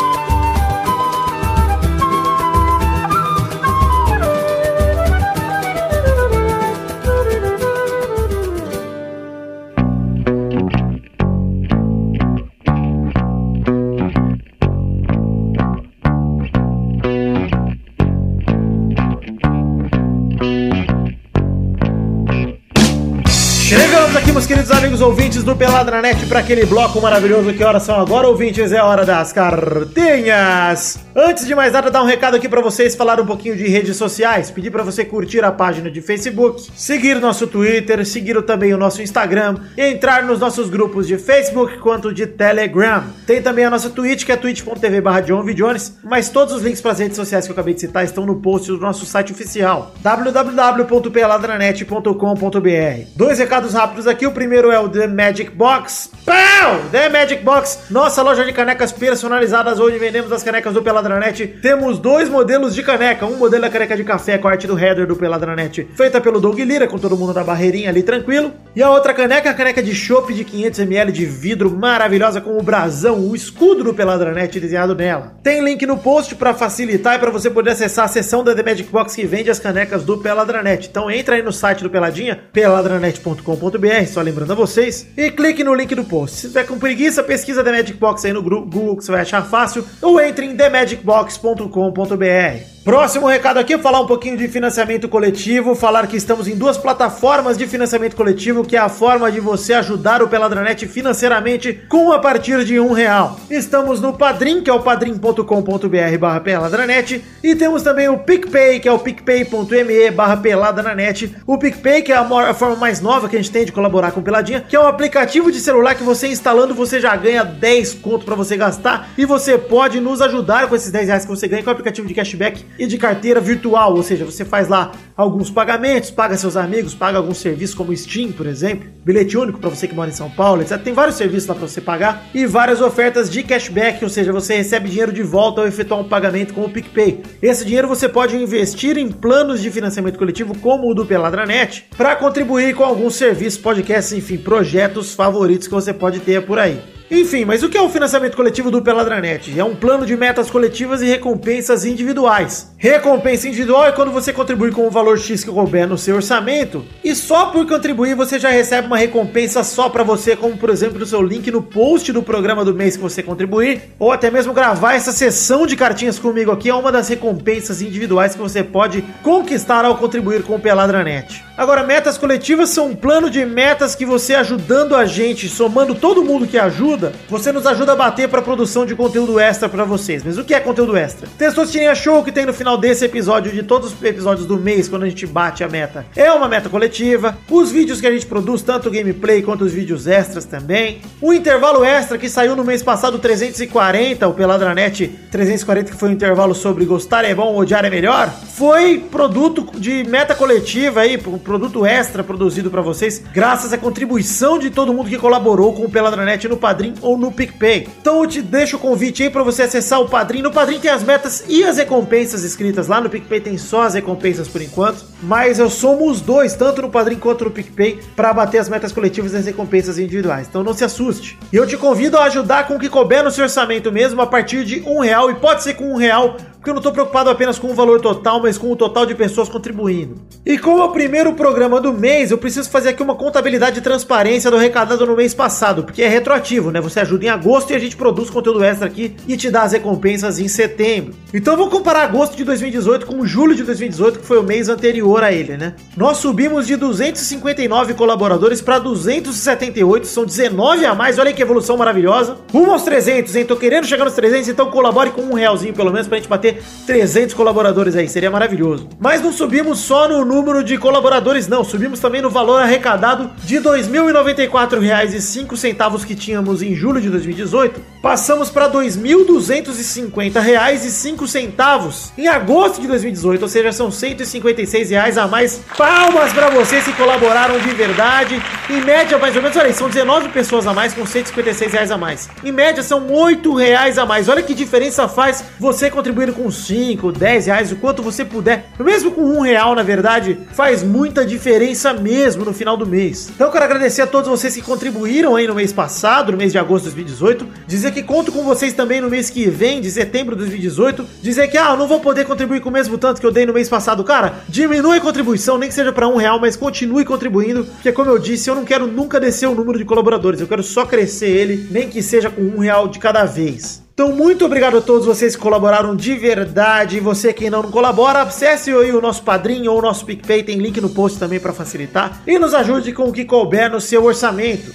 queridos amigos ouvintes do Peladranet, para aquele bloco maravilhoso. Que horas são agora, ouvintes? É hora das cartinhas. Antes de mais nada, dar um recado aqui para vocês, falar um pouquinho de redes sociais. Pedir para você curtir a página de Facebook, seguir nosso Twitter, seguir também o nosso Instagram e entrar nos nossos grupos de Facebook quanto de Telegram. Tem também a nossa Twitch, que é twitch.tv barra Jones, mas todos os links para as redes sociais que eu acabei de citar estão no post do nosso site oficial, www.peladranet.com.br. Dois recados rápidos aqui, o primeiro é o The Magic Box. Pau! The Magic Box, nossa loja de canecas personalizadas, onde vendemos as canecas do Peladranet. Temos dois modelos de caneca, um modelo da caneca de café com a arte do header do Peladranet, feita pelo Doug Lira, com todo mundo na barreirinha ali tranquilo. E a outra caneca, a caneca de chopp de 500ml de vidro, maravilhosa, com o brasão, o escudo do Peladranet desenhado nela. Tem link no post para facilitar e para você poder acessar a seção da The Magic Box que vende as canecas do Peladranet. Então entra aí no site do Peladinha, peladranet.com.br, só lembrando a vocês, e clique no link do post. Se tiver com preguiça, pesquisa The Magic Box aí no Google que você vai achar fácil, ou entre em themagicbox.com.br. Próximo recado aqui, falar um pouquinho de financiamento coletivo, falar que estamos em duas plataformas de financiamento coletivo, que é a forma de você ajudar o Peladranet financeiramente com a partir de um real. Estamos no Padrim, que é o padrim.com.br barra peladranet, e temos também o PicPay, que é o picpay.me barra peladranet. O PicPay, que é a, forma mais nova que a gente tem de colaborar com o Peladinha, que é um aplicativo de celular que você instalando, você já ganha 10 conto para você gastar, e você pode nos ajudar com esses 10 reais que você ganha com o aplicativo de cashback e de carteira virtual, ou seja, você faz lá alguns pagamentos, paga seus amigos, paga alguns serviços como Steam, por exemplo, bilhete único para você que mora em São Paulo, etc. Tem vários serviços lá para você pagar e várias ofertas de cashback, ou seja, você recebe dinheiro de volta ao efetuar um pagamento com o PicPay. Esse dinheiro você pode investir em planos de financiamento coletivo como o do Peladranet para contribuir com alguns serviços, podcasts, enfim, projetos favoritos que você pode ter por aí. Enfim, mas o que é o financiamento coletivo do Peladranet? É um plano de metas coletivas e recompensas individuais. Recompensa individual é quando você contribui com o valor X que couber no seu orçamento, e só por contribuir você já recebe uma recompensa só pra você, como por exemplo o seu link no post do programa do mês que você contribuir, ou até mesmo gravar essa sessão de cartinhas comigo aqui, é uma das recompensas individuais que você pode conquistar ao contribuir com o Peladranet. Agora, metas coletivas são um plano de metas que você ajudando a gente, somando todo mundo que ajuda, você nos ajuda a bater para produção de conteúdo extra para vocês. Mas o que é conteúdo extra? Testosterinha Show que tem no final desse episódio, de todos os episódios do mês, quando a gente bate a meta. É uma meta coletiva. Os vídeos que a gente produz, tanto gameplay quanto os vídeos extras também. O intervalo extra que saiu no mês passado, 340, o Peladranet 340, que foi um intervalo sobre gostar é bom, odiar é melhor, foi produto de meta coletiva aí, produto extra produzido para vocês, graças à contribuição de todo mundo que colaborou com o Peladranet no Padrim ou no PicPay. Então eu te deixo o convite aí para você acessar o Padrim. No Padrim tem as metas e as recompensas escritas lá, no PicPay tem só as recompensas por enquanto, mas eu somo os dois, tanto no Padrim quanto no PicPay, para bater as metas coletivas e as recompensas individuais. Então não se assuste. E eu te convido a ajudar com o que couber no seu orçamento mesmo, a partir de um real, e pode ser com um real porque eu não estou preocupado apenas com o valor total, mas com o total de pessoas contribuindo. E como é o primeiro programa do mês, eu preciso fazer aqui uma contabilidade de transparência do arrecadado no mês passado, porque é retroativo, né? Você ajuda em agosto e a gente produz conteúdo extra aqui e te dá as recompensas em setembro. Então vou comparar agosto de 2018 com julho de 2018, que foi o mês anterior a ele, né? Nós subimos de 259 colaboradores para 278, são 19 a mais, olha que evolução maravilhosa. Rumo aos 300, hein? Tô querendo chegar nos 300, então colabore com um realzinho pelo menos pra gente bater 300 colaboradores aí, seria maravilhoso. Mas não subimos só no número de colaboradores, não, subimos também no valor arrecadado de R$ 2.094,05 que tínhamos em julho de 2018, passamos para R$ 2.250,05 em agosto de 2018, ou seja, são 156 reais a mais. Palmas para vocês que colaboraram de verdade. Em média, mais ou menos, olha aí, são 19 pessoas a mais com 156 reais a mais. Em média, são 8 reais a mais. Olha que diferença faz você contribuir com 5, 10 reais, o quanto você puder. Mesmo com um real, na verdade, faz muita diferença mesmo no final do mês. Então eu quero agradecer a todos vocês que contribuíram aí no mês passado, no mês de agosto de 2018. Dizer que conto com vocês também no mês que vem, de setembro de 2018. Dizer que, ah, eu não vou poder contribuir com o mesmo tanto que eu dei no mês passado. Cara, diminui a contribuição, nem que seja pra um real, mas continue contribuindo. Porque, como eu disse, eu não quero nunca descer o número de colaboradores. Eu quero só crescer ele, nem que seja com um real de cada vez. Então, muito obrigado a todos vocês que colaboraram de verdade. E você que não colabora, acesse aí o nosso padrinho ou o nosso PicPay, tem link no post também para facilitar. E nos ajude com o que couber no seu orçamento.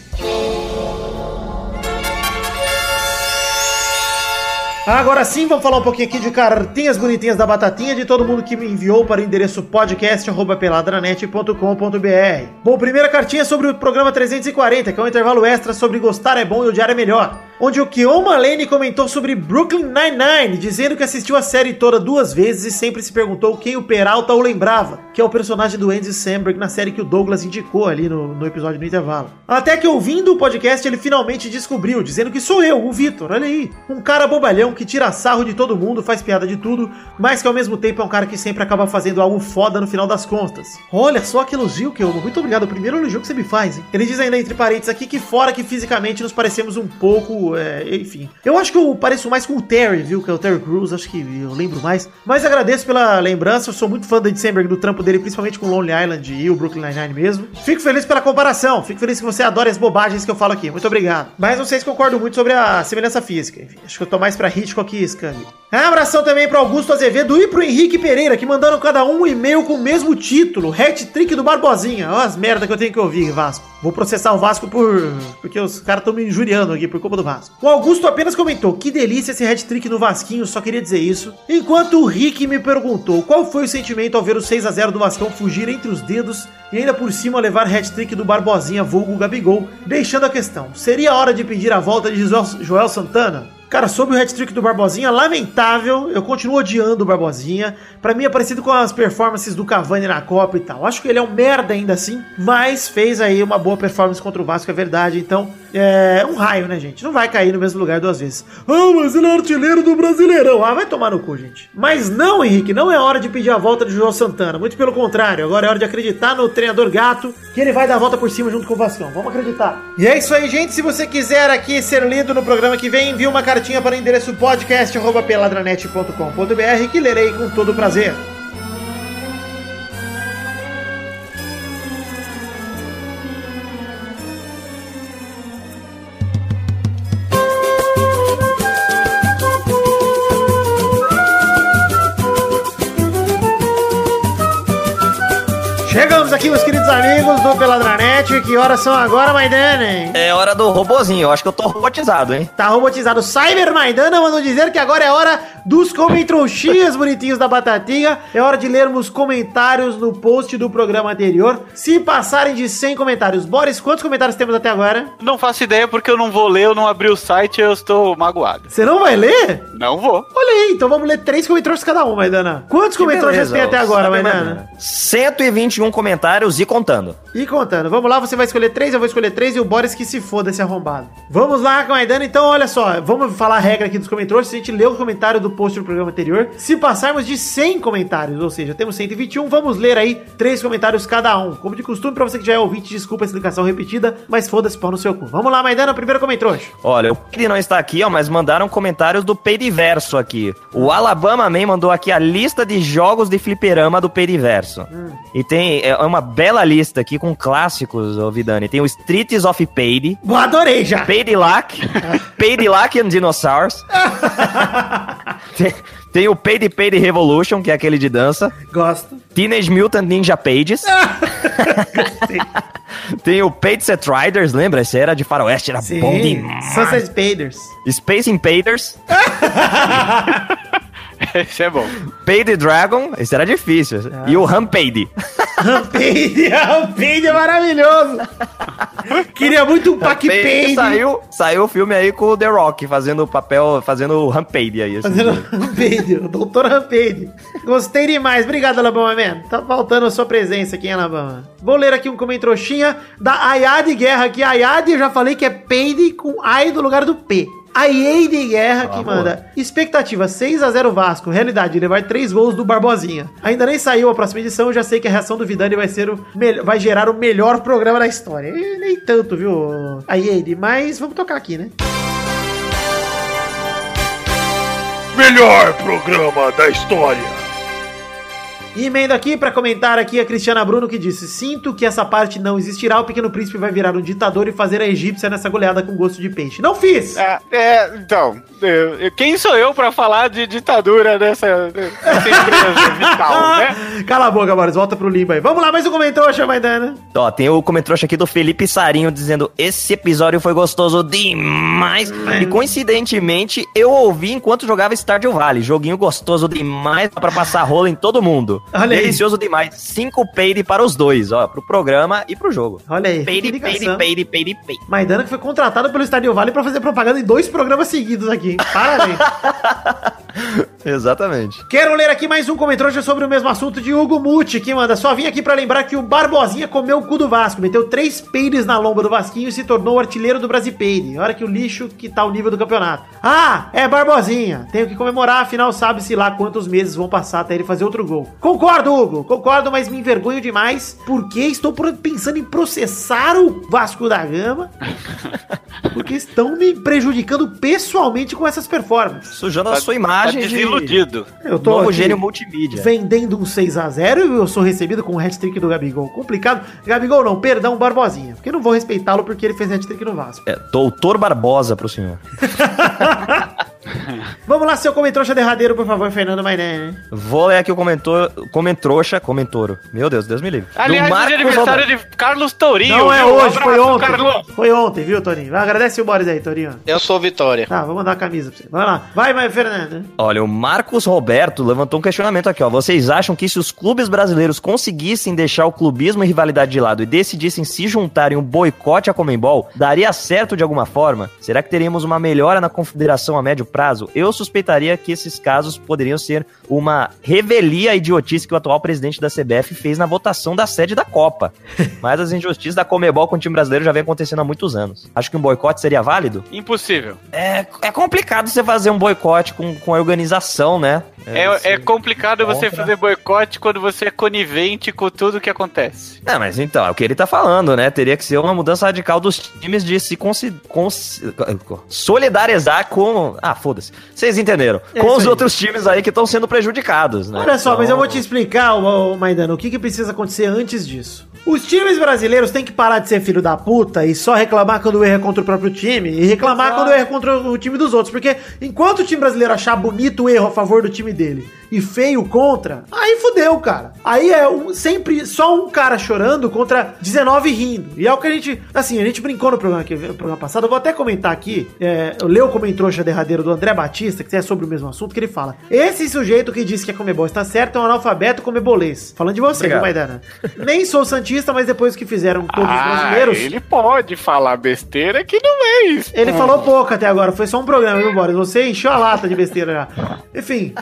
Agora sim, vamos falar um pouquinho aqui de cartinhas bonitinhas da Batatinha de todo mundo que me enviou para o endereço podcast.peladranet.com.br. Bom, primeira cartinha é sobre o programa 340, que é um intervalo extra sobre gostar é bom e odiar é melhor. Onde o Kioma Lane comentou sobre Brooklyn Nine-Nine, dizendo que assistiu a série toda duas vezes e sempre se perguntou quem o Peralta o lembrava, que é o personagem do Andy Samberg na série que o Douglas indicou ali no, no episódio do intervalo. Até que ouvindo o podcast ele finalmente descobriu, dizendo que sou eu, o Vitor, olha aí, um cara bobalhão que tira sarro de todo mundo, faz piada de tudo, mas que ao mesmo tempo é um cara que sempre acaba fazendo algo foda no final das contas. Olha só que elogio eu muito obrigado, o primeiro elogio que você me faz, hein? Ele diz ainda entre parênteses aqui que fora que fisicamente nos parecemos um pouco, é, enfim. Eu acho que eu pareço mais com o Terry, viu? Que é o Terry Crews, acho que eu lembro mais. Mas agradeço pela lembrança, eu sou muito fã do Ed do trampo dele, principalmente com Lonely Island e o Brooklyn Nine-Nine mesmo. Fico feliz pela comparação, fico feliz que você adora as bobagens que eu falo aqui, muito obrigado. Mas não sei se concordo muito sobre a semelhança física, enfim, acho que eu tô mais pra Hitchcock e Scang. Abração também para Augusto Azevedo e pro Henrique Pereira, que mandaram cada um um e-mail com o mesmo título, Hat-Trick do Barbosinha. Olha as merda que eu tenho que ouvir, Vasco. Vou processar o Vasco por... porque os caras estão me injuriando aqui por culpa do Vasco. O Augusto apenas comentou, que delícia esse hat-trick no Vasquinho, só queria dizer isso. Enquanto o Rick me perguntou qual foi o sentimento ao ver o 6 a 0 do Vascão fugir entre os dedos e ainda por cima levar hat-trick do Barbosinha vulgo Gabigol, deixando a questão, seria hora de pedir a volta de Joel, Santana? Cara, sobre o hat-trick do Barbosinha, lamentável. Eu continuo odiando o Barbosinha. Pra mim é parecido com as performances do Cavani na Copa e tal. Acho que ele é um merda ainda assim, mas fez aí uma boa performance contra o Vasco, é verdade. Então, é um raio, né, gente? Não vai cair no mesmo lugar duas vezes. Ah, mas ele é artilheiro do Brasileirão. Ah, vai tomar no cu, gente. Mas não, Henrique, não é hora de pedir a volta de João Santana. Muito pelo contrário. Agora é hora de acreditar no treinador gato, que ele vai dar a volta por cima junto com o Vascão. Vamos acreditar. E é isso aí, gente. Se você quiser aqui ser lido no programa que vem, envie uma cartinha para o endereço podcast.peladranet.com.br que lerei com todo prazer. Amigos do Peladranet. Que horas são agora, Maidana? É hora do robozinho. Eu acho que eu tô robotizado, hein? Tá robotizado. Cyber Maidana mandou dizer que agora é hora dos comentroxinhas bonitinhos da Batatinha. É hora de lermos comentários no post do programa anterior. Se passarem de 100 comentários. Boris, quantos comentários temos até agora? Não faço ideia porque eu não vou ler, eu não abri o site eu estou magoado. Você não vai ler? Não vou. Olha aí, então vamos ler três comentários cada um, Maidana. Quantos comentários tem até agora, Maidana? 121 comentários e contando. E contando, vamos lá, você vai escolher três, eu vou escolher três e o Boris que se foda esse arrombado. Vamos lá, Maidana, então olha só, vamos falar a regra aqui dos comentários, a gente leu o comentário do post do programa anterior, se passarmos de 100 comentários, ou seja, temos 121, vamos ler aí três comentários cada um. Como de costume, pra você que já é ouvinte, desculpa a explicação repetida, mas foda-se pau no seu cu. Vamos lá, Maidana, primeiro comentário. Olha, o Peide não está aqui, ó, mas mandaram comentários do Peidiverso aqui. O Alabama Man mandou aqui a lista de jogos de fliperama do Peidiverso. E tem é uma bela lista aqui com clássicos, ô Vidani. Tem o Streets of Bom, adorei já. Peidilac, Peidilac and Dinosaurs. tem, tem o Peide Peide Revolution, que é aquele de dança. Gosto. Teenage Mutant Ninja Pages. tem o Paid Set Riders, lembra? Esse era de faroeste, era bom demais. Sunset Spaders. Space Invaders. Esse é bom. Paid Dragon, esse era difícil. E o Rampade. Rampade, Rampade é maravilhoso. Queria muito um Pac Pade. Saiu, saiu o filme aí com o The Rock fazendo o papel, fazendo o Rampade aí. esse Fazendo. Rampade, o doutor Rampade. Gostei demais. Obrigado, Alabama Man. Tá faltando a sua presença aqui em Alabama. Vou ler aqui um comentroxinha da Ayade Guerra, que Ayade eu já falei que é Peide com Ai do lugar do P. A Eide Guerra que manda. Expectativa 6 a 0 Vasco. Realidade, levar 3 gols do Barbosinha. Ainda nem saiu a próxima edição, eu já sei que a reação do Vidani vai ser o vai gerar o melhor programa da história. E nem tanto, viu? A Eide, mas vamos tocar aqui, né? Melhor programa da história. E emendo aqui pra comentar aqui a Cristiana Bruno que disse: Sinto que essa parte não existirá, o Pequeno Príncipe vai virar um ditador e fazer a egípcia nessa goleada com gosto de peixe. Não fiz! É, é, então, eu- eu- quem sou eu pra falar de ditadura dessa, dessa empresa vital, né? Cala a boca, Boris, volta pro limbo aí. Vamos lá, mais um comentário, Maidana. Ó, tem o comentrouxa aqui do Felipe Sarinho dizendo: Esse episódio foi gostoso demais. E coincidentemente, eu ouvi enquanto jogava Stardew Valley. Joguinho gostoso demais dá pra passar rola em todo mundo. Olha aí. Delicioso demais. Cinco peide para os dois, ó, pro programa e pro jogo. Olha aí, Peide, peide, peide, peide, peide. Maidana que foi contratado pelo Stardew Valley pra fazer propaganda em dois programas seguidos aqui. Parabéns. Exatamente. Quero ler aqui mais um comentário sobre o mesmo assunto de Hugo Muti, que manda. Só vim aqui pra lembrar que o Barbosinha comeu o cu do Vasco, meteu três peides na lomba do Vasquinho e se tornou o artilheiro do Brasil Peide. Olha que o lixo que tá o nível do campeonato. Ah, é Barbosinha. Tenho que comemorar, afinal sabe-se lá quantos meses vão passar até ele fazer outro gol. Concordo, Hugo. Concordo, mas me envergonho demais porque estou pensando em processar o Vasco da Gama porque estão me prejudicando pessoalmente com essas performances. Sujando a sua Tá imagem de desiludido. Eu tô novo gênio multimídia. vendendo um 6x0 e eu sou recebido com um hat-trick do Gabigol. Complicado. Gabigol não, perdão, Barbosinha. Porque não vou respeitá-lo porque ele fez hat-trick no Vasco. É, Doutor Barbosa pro senhor. Vamos lá, seu comentário derradeiro, por favor, Fernando Maidana. Vou ler aqui o comentou, comentrouxa, comentoro. Meu Deus, Deus me livre. Aliás, Do é aniversário Roberto. de Carlos Tourinho. Não é? Um hoje, foi ontem. Carlos. Foi ontem, viu, Toninho? Agradece o Boris aí, Toninho. Eu sou Vitória. Tá, vou mandar a camisa pra você. Vai lá. Vai, vai, Fernando. Olha, o Marcos Roberto levantou um questionamento aqui, ó. Vocês acham que se os clubes brasileiros conseguissem deixar o clubismo e rivalidade de lado e decidissem se juntarem um boicote à Comembol, daria certo de alguma forma? Será que teríamos uma melhora na confederação a médio prazo? Eu suspeitaria que esses casos poderiam ser uma revelia idiotice que o atual presidente da CBF fez na votação da sede da Copa. Mas as injustiças da Comebol com o time brasileiro já vem acontecendo há muitos anos. Acho que um boicote seria válido? Impossível. É, é complicado você fazer um boicote com, com a organização, né? É, é complicado você contra. fazer boicote quando você é conivente com tudo que acontece. É, mas então, é o que ele tá falando, né? Teria que ser uma mudança radical dos times de se consi- cons- solidarizar com. Ah, foda-se. Vocês entenderam? É com os aí. outros times aí que estão sendo prejudicados, né? Olha só, mas eu vou te Então, explicar, Maidana, o que, que precisa acontecer antes disso. Os times brasileiros têm que parar de ser filho da puta e só reclamar quando o erro é contra o próprio time e reclamar quando o erro é contra o time dos outros. Porque enquanto o time brasileiro achar bonito o erro a favor do time dele e feio contra, aí fudeu, cara. Aí é um- sempre só um cara chorando contra 19 rindo. E é o que a gente. Assim, a gente brincou no programa, que, no programa passado. Eu vou até comentar aqui. É, eu leio o comentário derradeiro do André Batista, que é sobre o mesmo assunto, que ele fala: Esse sujeito que disse que a Comebol está certo é um analfabeto comebolês. Falando de você, viu, Obrigado. Maidana? Nem sou Mas depois que fizeram todos os Ah, brasileiros. ele pode falar besteira que não é isso. Ele falou pouco até agora, foi só um programa, viu, Boris? Você encheu a lata de besteira já. Enfim,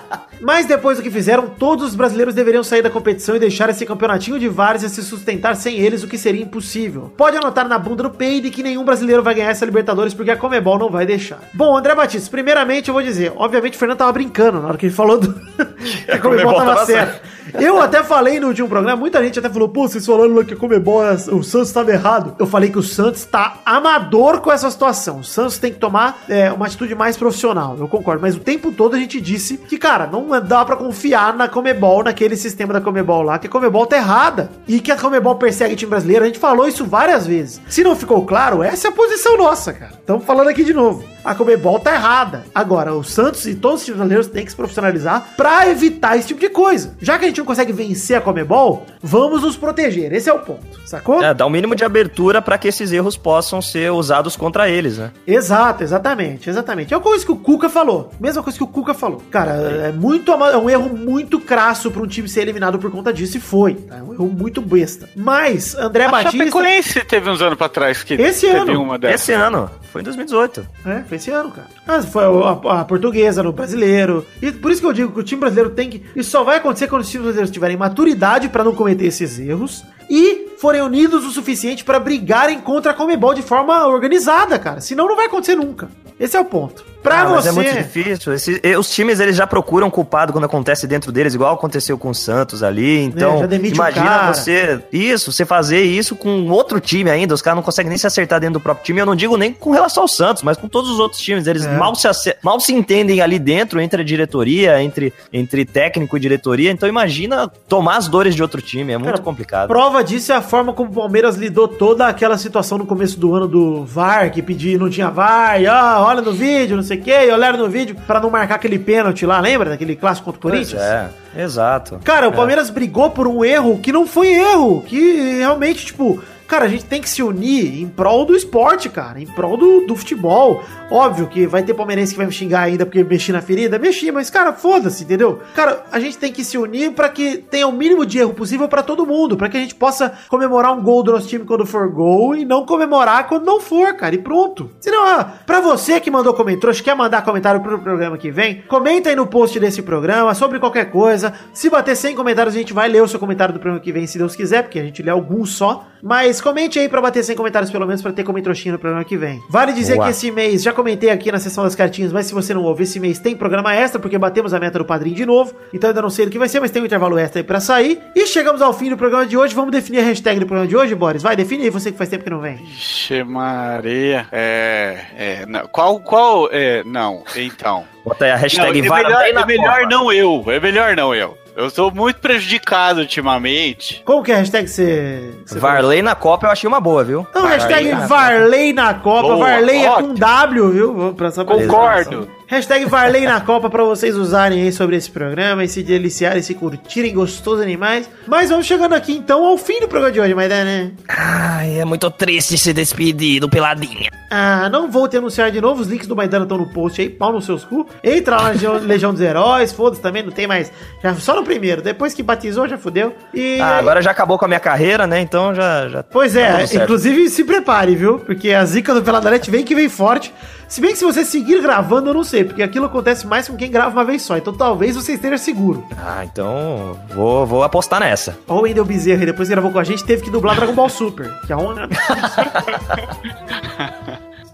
mas depois do que fizeram, todos os brasileiros deveriam sair da competição e deixar esse campeonatinho de vários se sustentar sem eles, o que seria impossível. Pode anotar na bunda do peide que nenhum brasileiro vai ganhar essa Libertadores porque a Comebol não vai deixar. Bom, André Batista, primeiramente eu vou dizer, obviamente o Fernando tava brincando na hora que ele falou do... que a Comebol tava tava certa. Eu até falei no último programa, muita gente até falou, pô, vocês falaram lá que Comebol, é- o Santos estava errado. Eu falei que o Santos tá amador com essa situação. O Santos tem que tomar é, uma atitude mais profissional, eu concordo. Mas o tempo todo a gente disse que, cara, não dá pra confiar na Comebol, naquele sistema da Comebol lá, que a Comebol tá errada. E que a Comebol persegue time brasileiro, a gente falou isso várias vezes. Se não ficou claro, essa é a posição nossa, cara. Estamos falando aqui de novo. A Comebol tá errada. Agora, o Santos e todos os times brasileiros têm que se profissionalizar pra evitar esse tipo de coisa. Já que a gente não consegue vencer a Comebol, vamos nos proteger. Esse é o ponto, sacou? É, dá um mínimo de abertura pra que esses erros possam ser usados contra eles, né? Exato, exatamente, exatamente. É uma coisa que o Cuca falou. Mesma coisa que o Cuca falou. Cara, é muito é um erro muito crasso pra um time ser eliminado por conta disso e foi. tá? É um erro muito besta. Mas André A Batista, Chapecoense teve uns anos pra trás que Esse teve ano. uma dessas. Esse ano, foi em 2018. é, foi esse ano, cara. Mas foi a, a portuguesa no brasileiro. E por isso que eu digo que o time brasileiro tem que isso só vai acontecer quando os times brasileiros tiverem maturidade pra não cometer esses erros e forem unidos o suficiente pra brigarem contra a Comebol de forma organizada, cara. Senão não vai acontecer nunca. Esse é o ponto. Pra Ah, mas você. é muito difícil. Esse- os times eles já procuram culpado quando acontece dentro deles, igual aconteceu com o Santos ali. Então, É, já demite o imagina você. Isso, você fazer isso com outro time ainda. Os caras não conseguem nem se acertar dentro do próprio time. Eu não digo nem com relação ao Santos, mas com todos os outros times. Eles É. mal, se mal se entendem ali dentro, entre a diretoria, entre, entre técnico e diretoria. Então, imagina tomar as dores de outro time. É muito Cara, complicado. Prova disso é a forma como o Palmeiras lidou toda aquela situação no começo do ano do VAR, que pedia não tinha VAR, e, ó, olha no vídeo, não sei o quê, e olharam no vídeo pra não marcar aquele pênalti lá, lembra? Daquele clássico contra o Corinthians? é, exato. Cara, o É. Palmeiras brigou por um erro que não foi erro, que realmente, tipo, cara, a gente tem que se unir em prol do esporte, cara, em prol do, do futebol. Óbvio que vai ter palmeirense que vai me xingar ainda porque mexi na ferida, mexi, mas, cara, foda-se, entendeu? Cara, a gente tem que se unir pra que tenha o mínimo de erro possível pra todo mundo, pra que a gente possa comemorar um gol do nosso time quando for gol e não comemorar quando não for, cara, e pronto. Senão, ah, pra você que mandou comentário, quer mandar comentário pro programa que vem, comenta aí no post desse programa sobre qualquer coisa. Se bater 100 comentários, a gente vai ler o seu comentário do programa que vem, se Deus quiser, porque a gente lê alguns só. Mas comente aí pra bater 100 comentários pelo menos pra ter comentrostinha no programa que vem. Vale dizer que esse mês, já comentei aqui na sessão das cartinhas, mas se você não ouve, esse mês tem programa extra, porque batemos a meta do padrinho de novo. Então ainda não sei do que vai ser, mas tem um intervalo extra aí pra sair. E chegamos ao fim do programa de hoje. Vamos definir a hashtag do programa de hoje, Boris? Vai, define aí você que faz tempo que não vem. Vixe, Maria. É. é não, qual. Qual. É, não, então. Bota aí a Não, hashtag é VAR melhor, é melhor não eu. É melhor não eu. Eu sou muito prejudicado ultimamente. Como que é a hashtag que você... Varley na Copa eu achei uma boa, viu? Então, hashtag Varley na Copa. Boa, Varley é com ótimo. W, viu? Pra essa Concordo. Hashtag Varley na Copa pra vocês usarem aí sobre esse programa e se deliciarem, se curtirem, gostosos animais. Mas vamos chegando aqui então ao fim do programa de hoje, Maidana, né? Ai, é muito triste se despedir do Peladinha. Ah, não vou te anunciar de novo, os links do Maidana estão no post aí, pau nos seus cu. Entra lá na Legião, dos Heróis, foda-se também, não tem mais. Já, só no primeiro, depois que batizou já fudeu. E Ah, agora já acabou com a minha carreira, né? Então já. já Pois tá é, certo. inclusive se prepare, viu? Porque a zica do Peladanete vem que vem forte. Se bem que se você seguir gravando, eu não sei, porque aquilo acontece mais com quem grava uma vez só. Então talvez você esteja seguro. Ah, então vou, vou apostar nessa. Ó, o Wendel Bezerra, depois que gravou com a gente, teve que dublar Dragon Ball Super. Que é uma.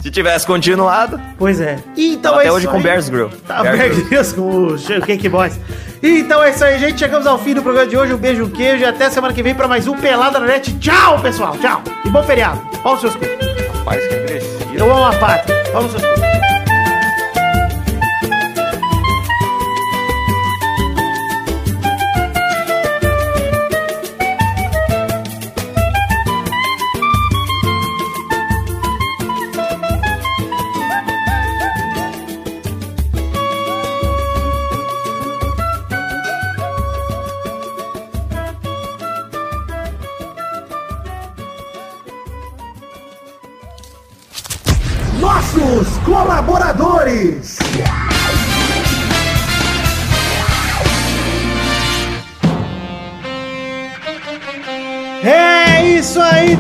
Se tivesse continuado, Pois é. E então é até isso hoje com aí. Bears Grill. Tá Bear Bear Grylls. Com o Cake Boys. Então é isso aí, gente. Chegamos ao fim do programa de hoje. Um beijo, um queijo e até semana que vem pra mais um Pelada na Net. Tchau, pessoal. Tchau. E bom feriado. Pau nos seus cu. Mais que agressivo. Eu amo a pátria. Pau nos seus cu.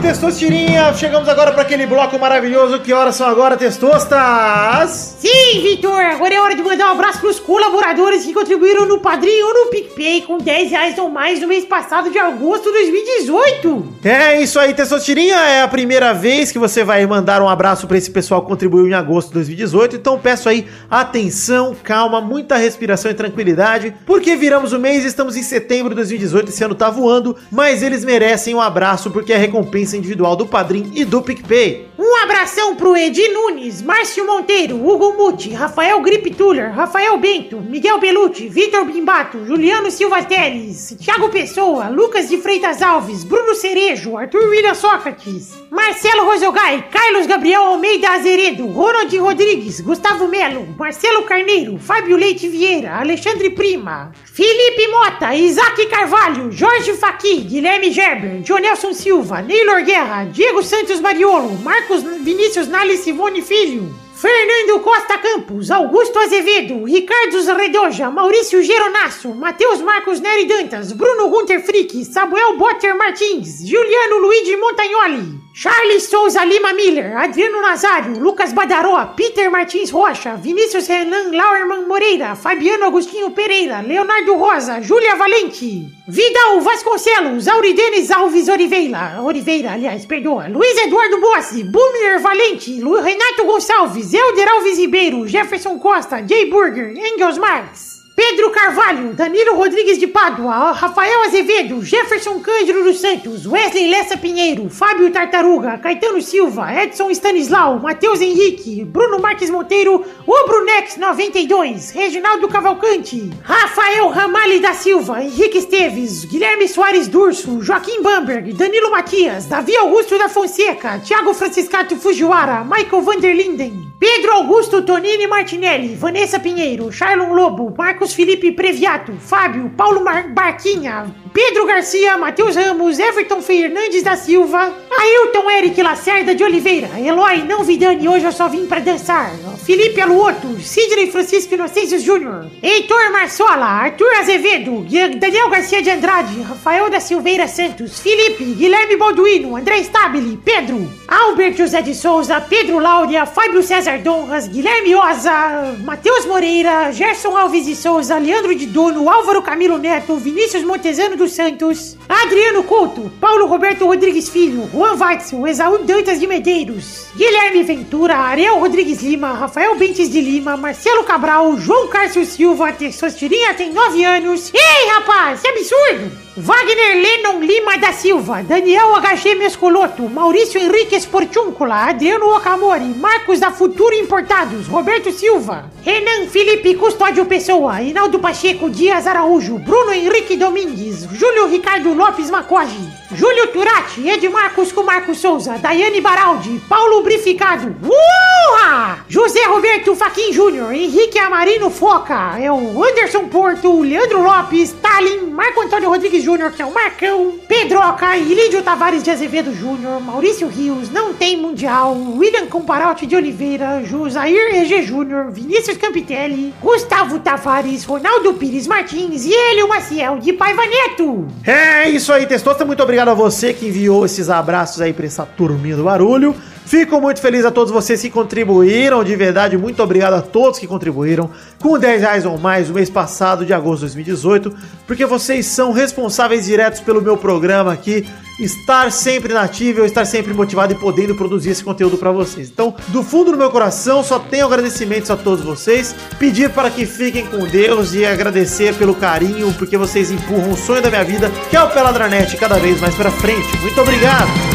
Aí. Chegamos agora para aquele bloco maravilhoso. Que horas são agora, Testostas? Sim, Vitor, agora é hora de mandar um abraço pros colaboradores que contribuíram no Padrinho ou no PicPay com 10 reais ou mais no mês passado de agosto de 2018. É isso aí, Testosterinha. É a primeira vez que você vai mandar um abraço para esse pessoal que contribuiu em agosto de 2018. Então peço aí atenção, calma, muita respiração e tranquilidade, porque viramos o mês estamos em setembro de 2018. Esse ano tá voando, mas eles merecem um abraço porque é a recompensa individual do Padrim e do PicPay. Um abração pro Edi Nunes, Márcio Monteiro, Hugo Muti, Rafael Grip Tuller, Rafael Bento, Miguel Belucci, Vitor Bimbato, Juliano Silva Teles, Thiago Pessoa, Lucas de Freitas Alves, Bruno Cerejo, Arthur William Sócrates, Marcelo Rosogai, Carlos Gabriel Almeida Azeredo, Ronald Rodrigues, Gustavo Melo, Marcelo Carneiro, Fábio Leite Vieira, Alexandre Prima, Felipe Mota, Isaac Carvalho, Jorge Faqui, Guilherme Gerber, Jonelson Silva, Neylor Guerra, Diego Santos Mariolo, Marcos Vinícius Nali Simone Filho, Fernando Costa Campos, Augusto Azevedo, Ricardo Redoja, Maurício Geronasso, Matheus Marcos Neri Dantas, Bruno Gunter Frick, Samuel Botter Martins, Juliano Luigi Montagnoli, Charles Souza Lima Miller, Adriano Nazário, Lucas Badaró, Peter Martins Rocha, Vinícius Renan Lauerman Moreira, Fabiano Agostinho Pereira, Leonardo Rosa, Júlia Valente, Vidal Vasconcelos, Auridenes Alves Oliveira, Oliveira, aliás, perdoa, Luiz Eduardo Bossi, Bumner Valente, Renato Gonçalves, Lopes, Elder Alves Ribeiro, Jefferson Costa, Jay Burger, Engels Marx. Pedro Carvalho, Danilo Rodrigues de Pádua, Rafael Azevedo, Jefferson Cândido dos Santos, Wesley Lessa Pinheiro, Fábio Tartaruga, Caetano Silva, Edson Stanislau, Matheus Henrique, Bruno Marques Monteiro, o Brunex 92, Reginaldo Cavalcante, Rafael Ramalho da Silva, Henrique Esteves, Guilherme Soares Durso, Joaquim Bamberg, Danilo Matias, Davi Augusto da Fonseca, Thiago Franciscato Fujiwara, Michael Vanderlinden, Pedro Augusto Tonini Martinelli, Vanessa Pinheiro, Shailon Lobo, Marcos Felipe Previato, Fábio, Paulo Mar Barquinha, Pedro Garcia, Matheus Ramos, Everton Fernandes da Silva, Ailton Eric Lacerda de Oliveira, Eloy Não Vidani, hoje eu só vim pra dançar, Felipe Aluoto, Sidney Francisco Inocêncio Júnior, Heitor Marçola, Arthur Azevedo, Daniel Garcia de Andrade, Rafael da Silveira Santos, Felipe, Guilherme Balduino, André Stabile, Pedro, Albert José de Souza, Pedro Láurea, Fábio César Donras, Guilherme Oza, Matheus Moreira, Gerson Alves de Souza, Leandro de Dono, Álvaro Camilo Neto, Vinícius Montezano dos Santos, Adriano Couto, Paulo Roberto Rodrigues Filho, Juan Watson, Esaú Dantas de Medeiros, Guilherme Ventura, Ariel Rodrigues Lima, Rafael Bentes de Lima, Marcelo Cabral, João Cárcio Silva, Tessostirinha tem 9 anos. Ei, rapaz, que absurdo! Wagner Lennon Lima da Silva, Daniel HG Mescoloto, Maurício Henrique Esportúncula, Adriano Okamori, Marcos da Futuro Importados, Roberto Silva, Renan Felipe Custódio Pessoa, Hinaldo Pacheco Dias Araújo, Bruno Henrique Domingues, Júlio Ricardo Lopes Macoge, Júlio Turati, Edmarcos com Marcos Souza, Daiane Baraldi, Paulo Brificado, Uha! José Roberto Faquin Júnior, Henrique Amarino Foca, é o Anderson Porto, Leandro Lopes, Stalin, Marco Antônio Rodrigues Júnior, que é o Marcão, Pedroca, Ilídio Tavares de Azevedo Júnior, Maurício Rios, Não Tem Mundial, William Comparote de Oliveira, Josair EG Júnior, Vinícius Campitelli, Gustavo Tavares, Ronaldo Pires Martins e Hélio Maciel de Paiva Neto. É isso aí, Testosta. Muito obrigado a você que enviou esses abraços aí pra essa turminha do barulho. Fico muito feliz a todos vocês que contribuíram, de verdade, muito obrigado a todos que contribuíram com 10 reais ou mais no mês passado, de agosto de 2018, porque vocês são responsáveis diretos pelo meu programa aqui, estar sempre nativo, estar sempre motivado e podendo produzir esse conteúdo pra vocês. Então, do fundo do meu coração, só tenho agradecimentos a todos vocês, pedir para que fiquem com Deus e agradecer pelo carinho, porque vocês empurram o sonho da minha vida, que é o Peladranet, cada vez mais pra frente. Muito obrigado!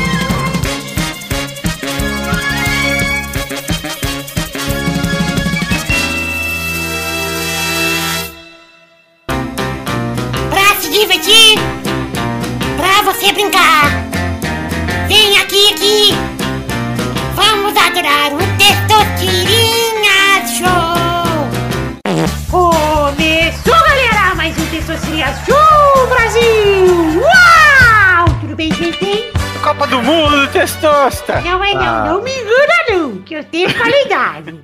Show Brasil. Uau! Tudo bem, gente? Copa do Mundo, Testosta! Não é não, não me engana não, que eu tenho qualidade.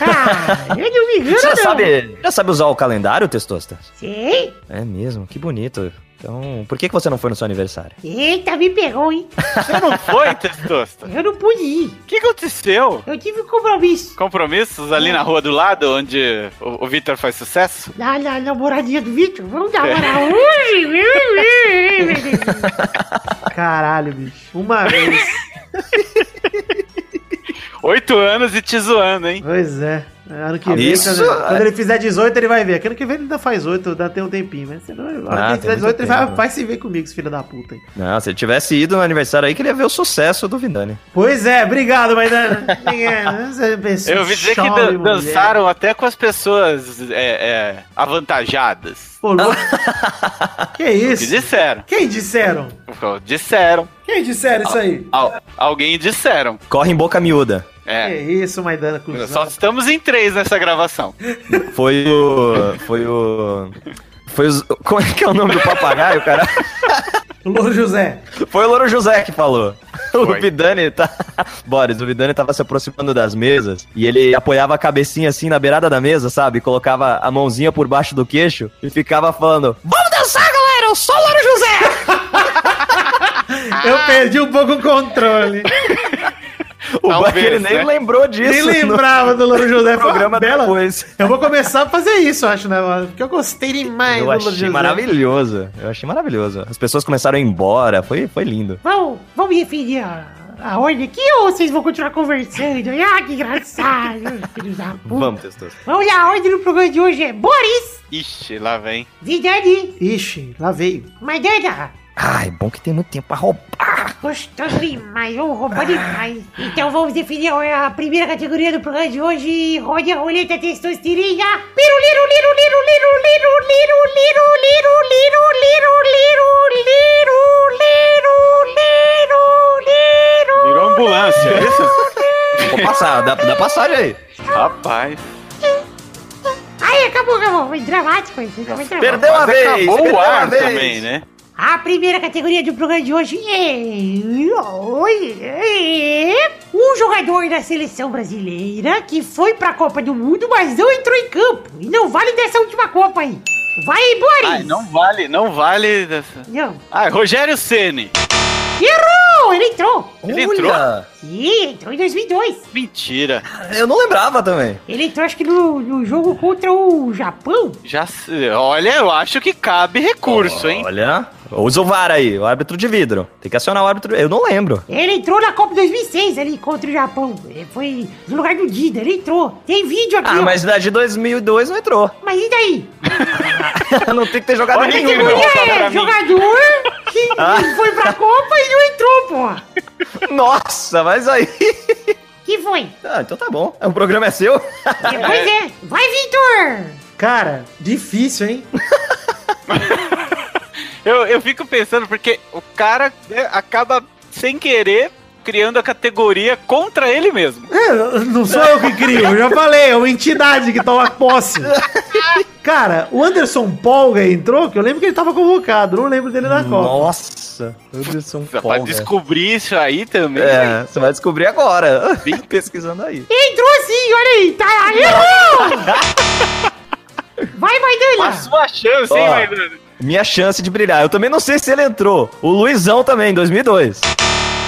Ah, eu não me engano Você já não. sabe, já sabe usar o calendário, Testosta? Sei. É mesmo, que bonito. Então, por que, que você não foi no seu aniversário? Eita, me pegou, hein? Você não foi, Testosta? Eu não pude ir. O que aconteceu? Eu tive um compromisso. Compromissos ali na rua do lado, onde o, o Vitor faz sucesso? Lá na namoradinha do Victor. Vamos namorar hoje? Caralho, bicho. Uma vez. Oito anos e te zoando, hein? Pois é. Ano que vem, Isso, quando, quando é. ele fizer 18, ele vai ver. Que Ano que vem ele ainda faz 8, ainda tem um tempinho. Mas senão, a hora Ah, que ele fizer muito 18, ele vai, tempo. vai se ver comigo, esse filho da puta. aí. Não, se ele tivesse ido no aniversário aí, que ele ia ver o sucesso do Vidani. Pois é, obrigado, mas ninguém- essa pessoa Eu ouvi dizer que dan- mulher. dançaram até com as pessoas é, é, avantajadas. Pô, que Que isso? disseram. Quem disseram? Disseram. Quem disseram isso aí? Al- alguém disseram. Corre em boca miúda. Que É. isso, Maidana Cruz. Só estamos em três nessa gravação. Foi o. Foi o. Foi os. Como é que é o nome do papagaio, cara? Louro José. Foi o Louro José que falou. O Foi. Vidani tá. Boris, o Vidani tava se aproximando das mesas e ele apoiava a cabecinha assim na beirada da mesa, sabe? Colocava a mãozinha por baixo do queixo e ficava falando: Vamos dançar, galera! Eu sou o Louro José! Eu perdi um pouco o controle. O Talvez, Buck ele nem né? lembrou disso. Nem no lembrava do Louro José. Programa bela. depois. Eu vou começar a fazer isso, acho, né? mano? Porque eu gostei demais Eu do Louro José. maravilhoso. Eu achei maravilhoso. As pessoas começaram a ir embora. Foi, foi lindo. Vamos, vamos referir a, a ordem aqui ou vocês vão continuar conversando? Ah, que engraçado, filhos da puta. Vamos, Testoso. Vamos lá, a ordem do programa de hoje é Boris, Ixi, lá vem. Vidani, Ixi, lá veio. Maidana. Ai, bom que tem muito tempo pra roubar. Gostoso demais, vamos roubar demais. Então vamos definir a primeira categoria do programa de hoje. Rode a roleta testosterina. Piru, liru, liru, liru, liru, liru, liru, liru, liru, liru, liru, liru, liru, liru, liru, liru. Virou ambulância, é isso? Vou passar, dá, dá passagem aí. Rapaz. Ai, acabou, acabou. Foi dramático isso. Foi dramático. Perdeu Quase vez. acabou o ar também, né? A primeira categoria do programa de hoje é. Um jogador da seleção brasileira que foi pra Copa do Mundo, mas não entrou em campo. E não vale dessa última Copa aí. Vai, Boris! Ai, não vale, não vale dessa. Não. Ai, Rogério Ceni. Errou! Ele entrou! Ele entrou? Sim, entrou em 2002. Mentira. Eu não lembrava também. Ele entrou, acho que no, no jogo contra o Japão. Já, se- olha, eu acho que cabe recurso, hein? Olha, usa o VAR aí, o árbitro de vidro. Tem que acionar o árbitro. Eu não lembro. Ele entrou na Copa 2006 ali contra o Japão. Ele foi no lugar do Dida, ele entrou. Tem vídeo aqui, Ah, ó. mas na de 2002 não entrou. Mas e daí? não tem que ter jogado Olha nenhum. que é jogador que Ah. foi pra Copa e não entrou, porra. Nossa, mas aí. Que foi? Ah, então tá bom. O programa é seu. Pois é. Vai, Vitor! Cara, difícil, hein? Eu, eu fico pensando, porque o cara né, acaba, sem querer, criando a categoria contra ele mesmo. É, não sou eu que crio, eu já falei, é uma entidade que toma posse. Cara, o Anderson Polga entrou, que eu lembro que ele tava convocado, não lembro dele na Copa. Nossa, Anderson Pra Polga. descobrir isso aí também. É, você vai descobrir agora. Vem pesquisando aí. Entrou sim, olha aí. Tá errou! Vai, A Maidana! sua chance, hein. Maidana? Minha chance de brilhar. Eu também não sei se ele entrou. O Luizão também, em 2002.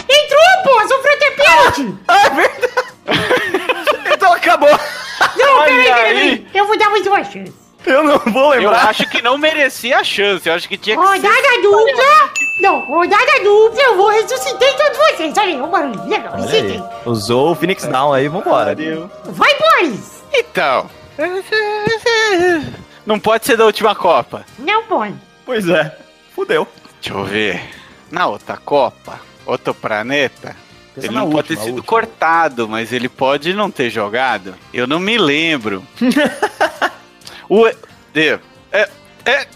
Entrou, pô! Sofreu até pênalti! Ah, é verdade. então acabou. Não, peraí, peraí, aí. peraí. Eu vou dar mais uma chance. Eu não vou Eu lembrar. acho que não merecia a chance. Eu acho que tinha que ser. Rodada dupla! Não, rodada dupla, eu vou ressuscitar todos vocês. Olha aí, o barulho. Legal, ressuscitei. Usou o Phoenix Down aí, vambora. Vai, Boris! Então. Não pode ser da última Copa. Não pode. Pois é. Fudeu. Deixa eu ver. Na outra Copa, outro planeta. Pensa ele não pode ter última, sido última. cortado, mas ele pode não ter jogado. Eu não me lembro. o. É. É. é-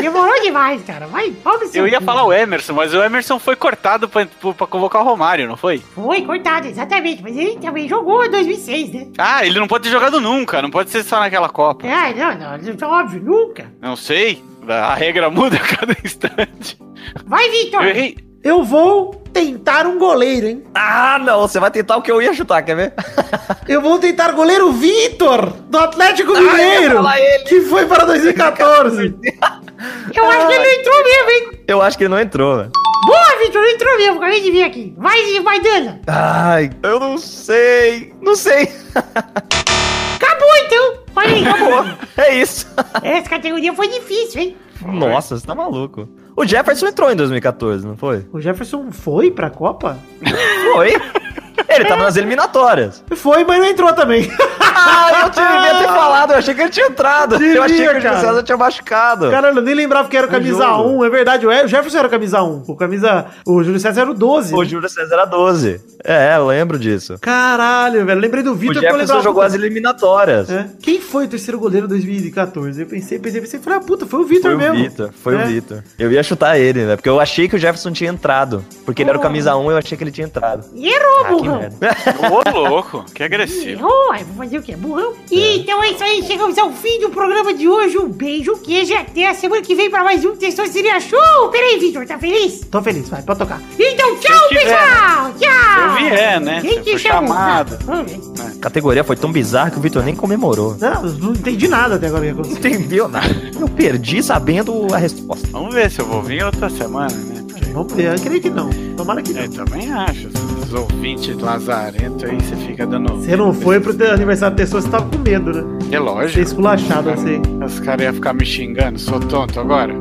Demorou demais, cara. Vai, seu Eu ia falar o Emerson, mas o Emerson foi cortado pra, pra convocar o Romário, não foi? Foi, cortado, exatamente. Mas ele também jogou em 2006, né? Ah, ele não pode ter jogado nunca, não pode ser só naquela Copa. Ah, não, não, não, óbvio, nunca. Não sei, a regra muda a cada instante. Vai, Victor! Eu errei. Eu vou tentar um goleiro, hein? Ah, não. Você vai tentar o que eu ia chutar, quer ver? Eu vou tentar goleiro Vitor, do Atlético Ah, Mineiro, ele. que foi para 2014. Eu acho que ele não entrou mesmo, hein? Eu acho que ele não entrou, velho. Boa, Victor, não entrou mesmo. Acabei de ver aqui. Vai, vai, Dana. Ai, eu não sei. Não sei. Acabou, então. Olha aí. Acabou. É isso. Essa categoria foi difícil, hein? Nossa, você tá maluco. O Jefferson entrou em 2014, não foi? O Jefferson foi pra Copa? Foi. Ele tava nas eliminatórias. Foi, mas não entrou também. Ah, eu devia ter falado. Eu achei que ele tinha entrado. Devia, eu achei que o Júlio. César tinha machucado. Caralho, eu nem lembrava que era o camisa jogo. 1, é verdade. O Jefferson era o camisa 1. O camisa. O Júlio César era o 12. O Júlio César era 12. É, eu lembro disso. Caralho, velho. Lembrei do O Vitor que eu Jefferson lembrava. jogou as eliminatórias. É. Quem foi o terceiro goleiro em 2014? Eu pensei, pensei, pensei, falei, ah, puta, foi o Vitor Foi o mesmo. Vitor, foi É. o Vitor. Eu ia chutar ele, né? Porque eu achei que o Jefferson tinha entrado. Porque ele era o camisa 1 eu achei que ele tinha entrado. E errou, Ah, burrão. Ô, louco, que agressivo. Vou fazer o quê? Burrão. Então é isso aí, chegamos ao fim do programa de hoje. Um beijo, queijo e até a semana que vem pra mais um Testosteria Show. Peraí, Vitor, tá feliz? Tô feliz, vai, pode tocar. Então tchau, tiver, pessoal! Tchau! Eu vier, né? Quem foi chamou? chamado. Vamos ver. A categoria foi tão bizarra que o Vitor nem comemorou. Não, não entendi nada até agora que Não entendeu nada. Eu perdi sabendo a resposta. Vamos ver se eu vou vir outra semana, né? Porque Vamos ver, eu creio que não. Tomara que não. eu também acho esses ouvintes lazarento aí, você fica dando. Você não foi pro aniversário da pessoa, você tava com medo, né? É lógico. Você é esculachado, assim. Os caras iam ficar me xingando, sou tonto agora.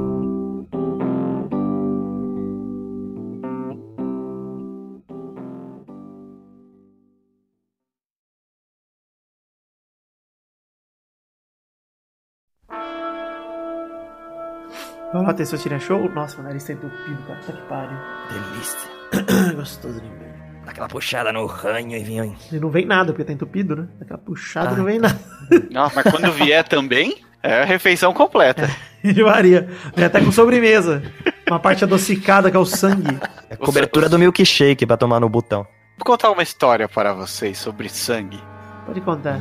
Vamos lá, Tessou Tirinha Show? Nossa, o nariz tá entupido, cara. Tá que pariu. Delícia. Gostoso de ver. Dá aquela puxada no ranho e vinha. E não vem nada, porque tá entupido, né? Aquela puxada Ah, não vem nada. Não, mas quando vier também, é a refeição completa. E varia. Vem até com sobremesa. Uma parte adocicada que é o sangue. É a cobertura do milkshake pra tomar no botão. Vou contar uma história para vocês sobre sangue. Pode contar.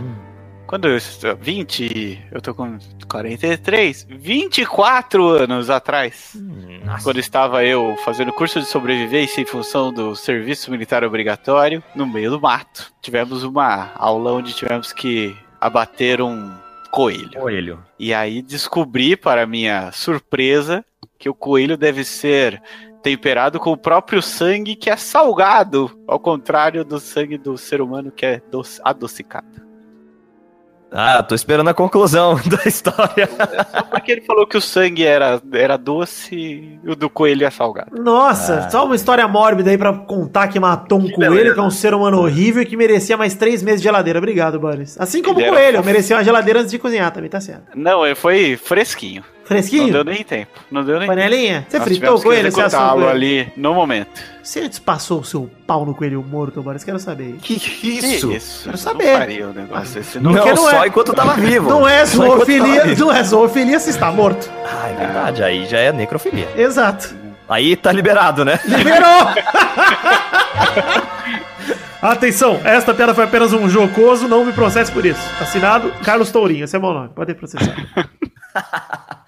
Quando eu estou 20, eu tô com 43, 24 anos atrás. Nossa. Quando estava eu fazendo curso de sobrevivência em função do serviço militar obrigatório, no meio do mato. Tivemos uma aula onde tivemos que abater um coelho. Coelho. E aí descobri, para minha surpresa, que o coelho deve ser temperado com o próprio sangue que é salgado, ao contrário do sangue do ser humano que é adocicado. Ah, tô esperando a conclusão da história. Só porque ele falou que o sangue era, era doce e o do coelho é salgado. Nossa, só uma história mórbida aí pra contar que matou um Que coelho, beleza. que é um ser humano horrível e que merecia mais três meses de geladeira. Obrigado, Boris. Assim como o Ele coelho, merecia uma geladeira antes de cozinhar, também tá certo. Não, ele foi fresquinho. Não Fresquinho? deu nem tempo. Não deu nem Panelinha? Você Nós fritou que coelho? Você assou o executá-lo coelho? ali no momento. Você antes passou o seu pau no coelho morto, Boris? Quero saber. Que Isso. Quero Não saber. faria o negócio esse. Não, Não, Porque não só é- enquanto tava vivo. Não é Só zoofilia, vivo. não é zoofilia se está morto. Ah, é verdade. Aí já é necrofilia. Exato. Aí tá liberado, né? Liberou! Atenção, esta piada foi apenas um jocoso, não me processe por isso. Assinado Carlos Tourinho, esse é meu nome, pode processar.